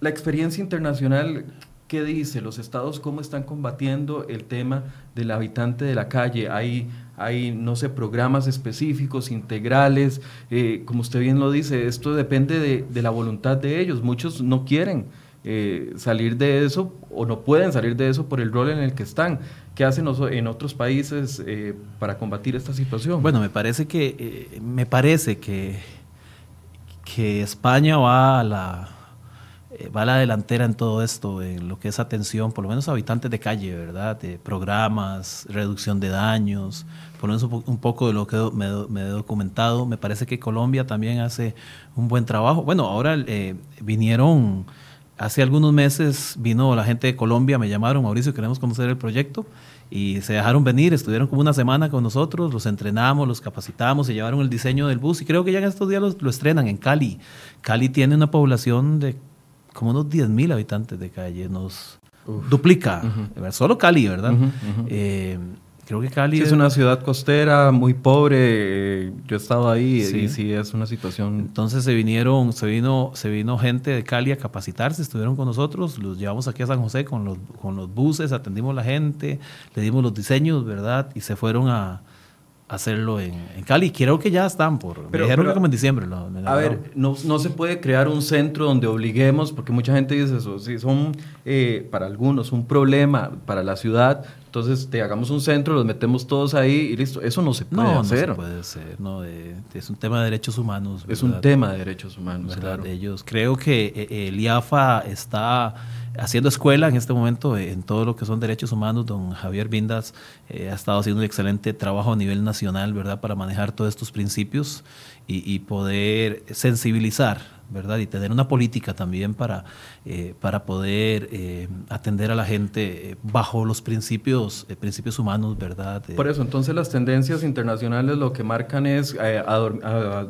la experiencia internacional ¿Qué dice? ¿Los estados cómo están combatiendo el tema del habitante de la calle? Hay, hay no sé, programas específicos, integrales. Eh, como usted bien lo dice, esto depende de, la voluntad de ellos. Muchos no quieren eh, salir de eso o no pueden salir de eso por el rol en el que están. ¿Qué hacen en otros países eh, para combatir esta situación? Bueno, me parece que, me parece que, que España va a la eh, va a la delantera en todo esto, en lo que es atención, por lo menos habitantes de calle, ¿verdad? De programas, reducción de daños, por lo menos un, poco de lo que me, he documentado. Me parece que Colombia también hace un buen trabajo. Bueno, ahora eh, vinieron, hace algunos meses vino la gente de Colombia, me llamaron, Mauricio, queremos conocer el proyecto. Y se dejaron venir, estuvieron como una semana con nosotros, los entrenamos, los capacitamos, se llevaron el diseño del bus y creo que ya en estos días lo estrenan en Cali. Cali tiene una población de como unos 10.000 habitantes de calle, nos duplica, solo Cali, ¿verdad? Eh, creo que Cali es, una ciudad costera muy pobre, eh, yo he estado ahí y sí es una situación. Entonces se vinieron, se vino, se vino gente de Cali a capacitarse, estuvieron con nosotros, los llevamos aquí a San José con los, con los buses, atendimos a la gente, le dimos los diseños, ¿verdad? Y se fueron a, hacerlo en, Cali. Creo que ya están por. Pero, dijeron que como en diciembre. a ver, no, no, se puede crear un centro donde obliguemos, porque mucha gente dice eso, si son eh, para algunos un problema para la ciudad, entonces te hagamos un centro, los metemos todos ahí y listo. Eso no se puede hacer. No, se puede ser. No, es un tema de derechos humanos. Es un tema de derechos humanos, claro. De ellos. Creo que eh, el IAFA está haciendo escuela en este momento en todo lo que son derechos humanos. Don Javier Vindas ha estado haciendo un excelente trabajo a nivel nacional, ¿verdad?, para manejar todos estos principios y, poder sensibilizar, ¿verdad? Y tener una política también para, eh, para poder eh, atender a la gente eh, bajo los principios, principios humanos, ¿verdad? Por eso, entonces las tendencias internacionales lo que marcan es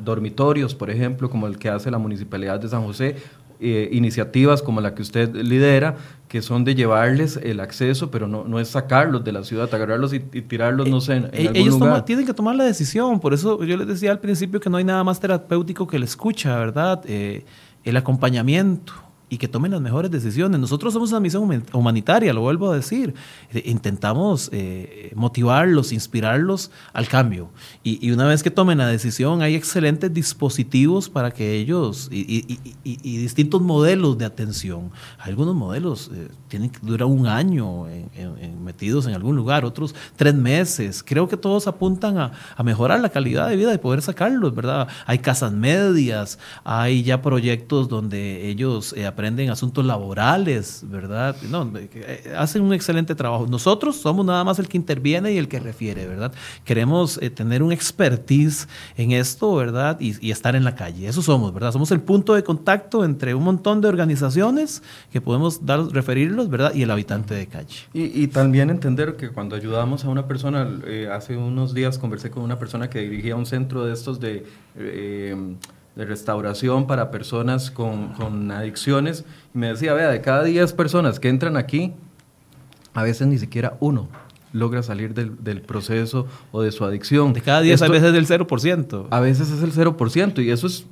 dormitorios, por ejemplo, como el que hace la Municipalidad de San José, iniciativas como la que usted lidera, que son de llevarles el acceso, pero no, no es sacarlos de la ciudad, agarrarlos y, tirarlos, no sé, en, en algún Ellos tienen que tomar la decisión, por eso yo les decía al principio que no hay nada más terapéutico que la escucha, ¿verdad? el acompañamiento y que tomen las mejores decisiones. Nosotros somos una misión humanitaria, lo vuelvo a decir. Eh, intentamos eh, motivarlos, inspirarlos al cambio. Y, una vez que tomen la decisión, hay excelentes dispositivos para que ellos, y, distintos modelos de atención. Algunos modelos eh, tienen que durar un año metidos en algún lugar, otros tres meses. Creo que todos apuntan a, a mejorar la calidad de vida y poder sacarlos, ¿verdad? Hay casas medias, hay ya proyectos donde ellos aprenden asuntos laborales, ¿verdad? No, eh, hacen un excelente trabajo. Nosotros somos nada más el que interviene y el que refiere, ¿verdad? Queremos eh, tener un expertise en esto, ¿verdad? Y, estar en la calle. Eso somos, ¿verdad? Somos el punto de contacto entre un montón de organizaciones que podemos dar, referirlos, ¿verdad? Y el habitante de calle. Y, también entender que cuando ayudamos a una persona, eh, hace unos días conversé con una persona que dirigía un centro de estos de de restauración para personas con, adicciones. Y me decía, vea, de cada 10 personas que entran aquí, a veces ni siquiera uno logra salir del, proceso o de su adicción. De cada 10 a veces es del 0%. A veces es el 0%. Y eso es,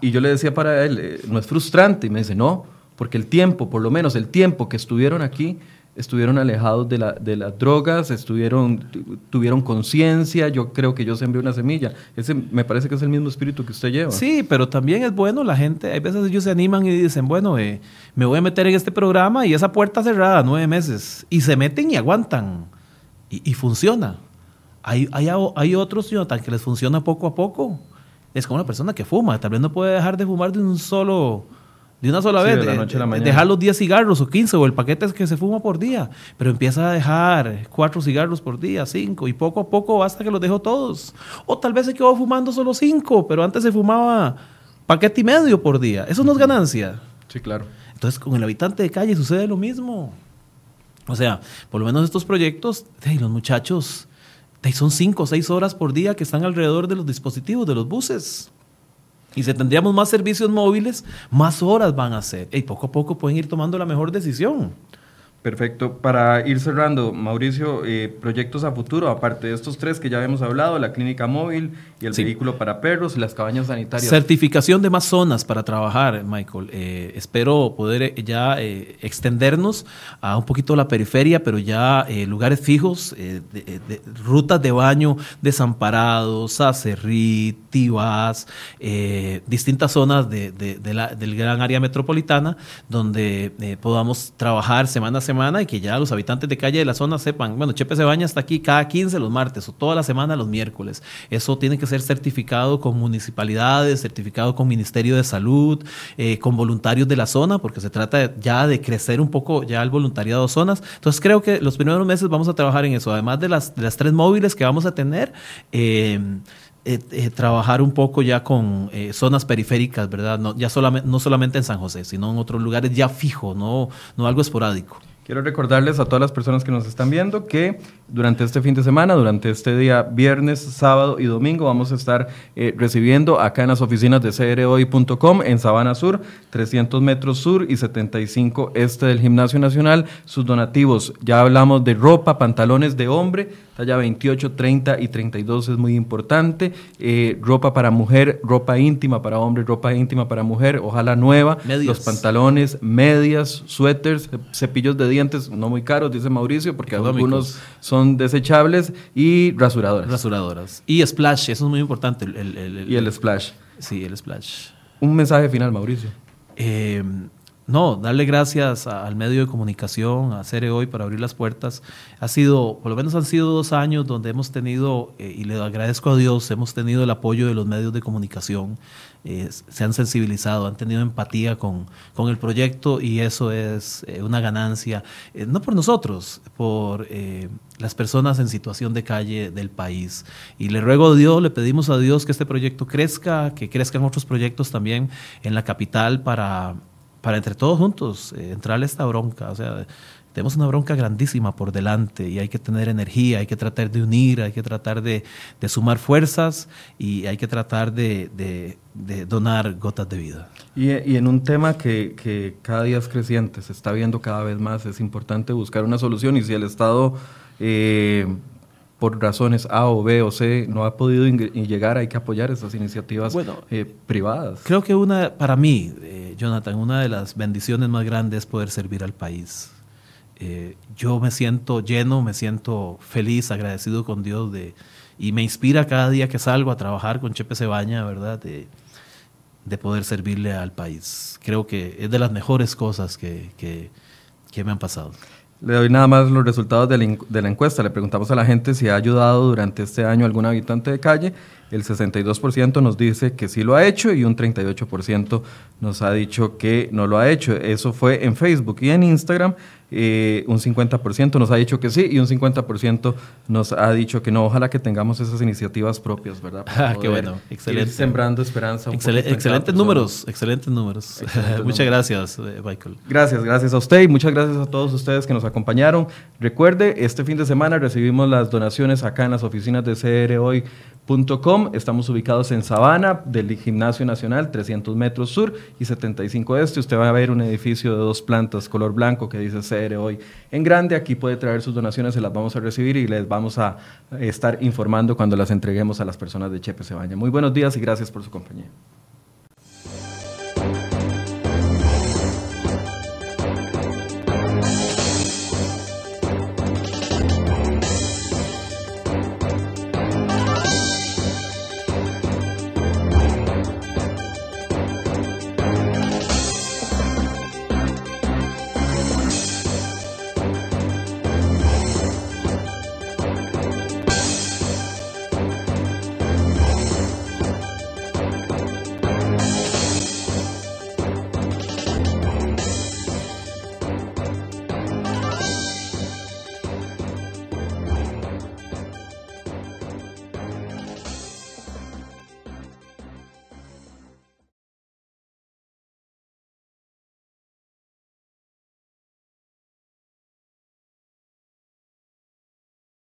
y yo le decía para él, eh, no es frustrante. Y me dice, no, porque el tiempo, por lo menos el tiempo que estuvieron aquí, estuvieron alejados de, la, de las drogas, estuvieron, tuvieron conciencia, yo creo que yo sembré una semilla. Ese me parece que es el mismo espíritu que usted lleva. Sí, pero también es bueno la gente, hay veces ellos se animan y dicen, bueno, eh, me voy a meter en este programa y esa puerta cerrada, nueve meses, y se meten y aguantan, y, funciona. Hay, hay, hay otros, Jonathan, que les funciona poco a poco. Es como una persona que fuma, tal vez no puede dejar de fumar de un solo de una sola vez. dejar los 10 cigarros o 15 o el paquete que se fuma por día. Pero empieza a dejar 4 cigarros por día, 5 y poco a poco hasta que los dejo todos. O tal vez se quedó fumando solo 5, pero antes se fumaba paquete y medio por día. Eso no es ganancia. Sí, claro. Entonces con el habitante de calle sucede lo mismo. O sea, por lo menos estos proyectos, los muchachos, son 5 o 6 horas por día que están alrededor de los dispositivos, de los buses. Y si tendríamos más servicios móviles, más horas van a ser. Y poco a poco pueden ir tomando la mejor decisión. Perfecto. Para ir cerrando, Mauricio, eh, proyectos a futuro, aparte de estos tres que ya hemos hablado, la clínica móvil y el vehículo para perros y las cabañas sanitarias. Certificación de más zonas para trabajar, Michael. Eh, espero poder eh, ya extendernos a un poquito la periferia, pero ya lugares fijos, de, rutas de baño desamparados, Acerrí, Tibás, distintas zonas de, del gran área metropolitana, donde podamos trabajar semana a semana y que ya los habitantes de calle de la zona sepan, bueno, Chepe se baña hasta aquí cada 15 los martes o toda la semana los miércoles. Eso tiene que ser certificado con municipalidades, certificado con Ministerio de Salud, eh, con voluntarios de la zona, porque se trata ya de crecer un poco ya el voluntariado zonas. Entonces creo que los primeros meses vamos a trabajar en eso, además de las, de las tres móviles que vamos a tener. Eh, eh, trabajar un poco ya con zonas periféricas, ¿verdad? No, ya solamente, no solamente en San José, sino en otros lugares ya fijo, no, no algo esporádico. Quiero recordarles a todas las personas que nos están viendo que durante este fin de semana, durante este día viernes, sábado y domingo, vamos a estar eh, recibiendo acá en las oficinas de crhoy.com en Sabana Sur, 300 metros sur y 75 este del Gimnasio Nacional, sus donativos. Ya hablamos de ropa, pantalones de hombre, talla 28, 30 y 32 es muy importante. Eh, ropa para mujer, ropa íntima para hombre, ropa íntima para mujer, ojalá nueva. Los pantalones, medias, suéteres, cepillos de dientes, no muy caros, dice Mauricio, porque algunos son desechables y rasuradoras. Rasuradoras. Y splash, eso es muy importante. y el splash. Sí, el splash. Un mensaje final, Mauricio. Eh, no, darle gracias al medio de comunicación, a Cere Hoy por abrir las puertas. Ha sido, por lo menos han sido dos años donde hemos tenido, eh, y le agradezco a Dios, hemos tenido el apoyo de los medios de comunicación, eh, se han sensibilizado, han tenido empatía con, con el proyecto y eso es eh, una ganancia, no por nosotros, por las personas en situación de calle del país. Y le ruego a Dios, le pedimos a Dios que este proyecto crezca, que crezcan otros proyectos también en la capital para para entre todos juntos eh, esta bronca. O sea, tenemos una bronca grandísima por delante y hay que tener energía, hay que tratar de unir, hay que tratar de, sumar fuerzas y hay que tratar de, donar gotas de vida. Y, en un tema que, cada día es creciente, se está viendo cada vez más, es importante buscar una solución y si el Estado... Eh, por razones A o B o C no ha podido llegar, hay que apoyar esas iniciativas eh, privadas. Creo que una, para mí, eh, Jonathan, una de las bendiciones más grandes es poder servir al país. Eh, yo me siento lleno, me siento feliz, agradecido con Dios de, y me inspira cada día que salgo a trabajar con Chepe Cebaña, ¿verdad? De, de poder servirle al país. Creo que es de las mejores cosas que, que, me han pasado. Le doy nada más los resultados de la, de la, encuesta. Le preguntamos a la gente si ha ayudado durante este año algún habitante de calle. El 62% nos dice que sí lo ha hecho y un 38% nos ha dicho que no lo ha hecho. Eso fue en Facebook y en Instagram. Eh, un 50% nos ha dicho que sí y un 50% nos ha dicho que no. Ojalá que tengamos esas iniciativas propias, ¿verdad? Ah, qué bueno, excelente. sembrando esperanza. excelentes números, excelentes números. muchas gracias, eh, Michael. Gracias, gracias a usted y muchas gracias a todos ustedes que nos acompañaron. Recuerde, este fin de semana recibimos las donaciones acá en las oficinas de CR Hoy Com. Estamos ubicados en Sabana, del Gimnasio Nacional, 300 metros sur y 75 este. Usted va a ver un edificio de dos plantas, color blanco, que dice CR hoy en grande. Aquí puede traer sus donaciones, se las vamos a recibir y les vamos a estar informando cuando las entreguemos a las personas de Chepe Cebaña. Muy buenos días y gracias por su compañía.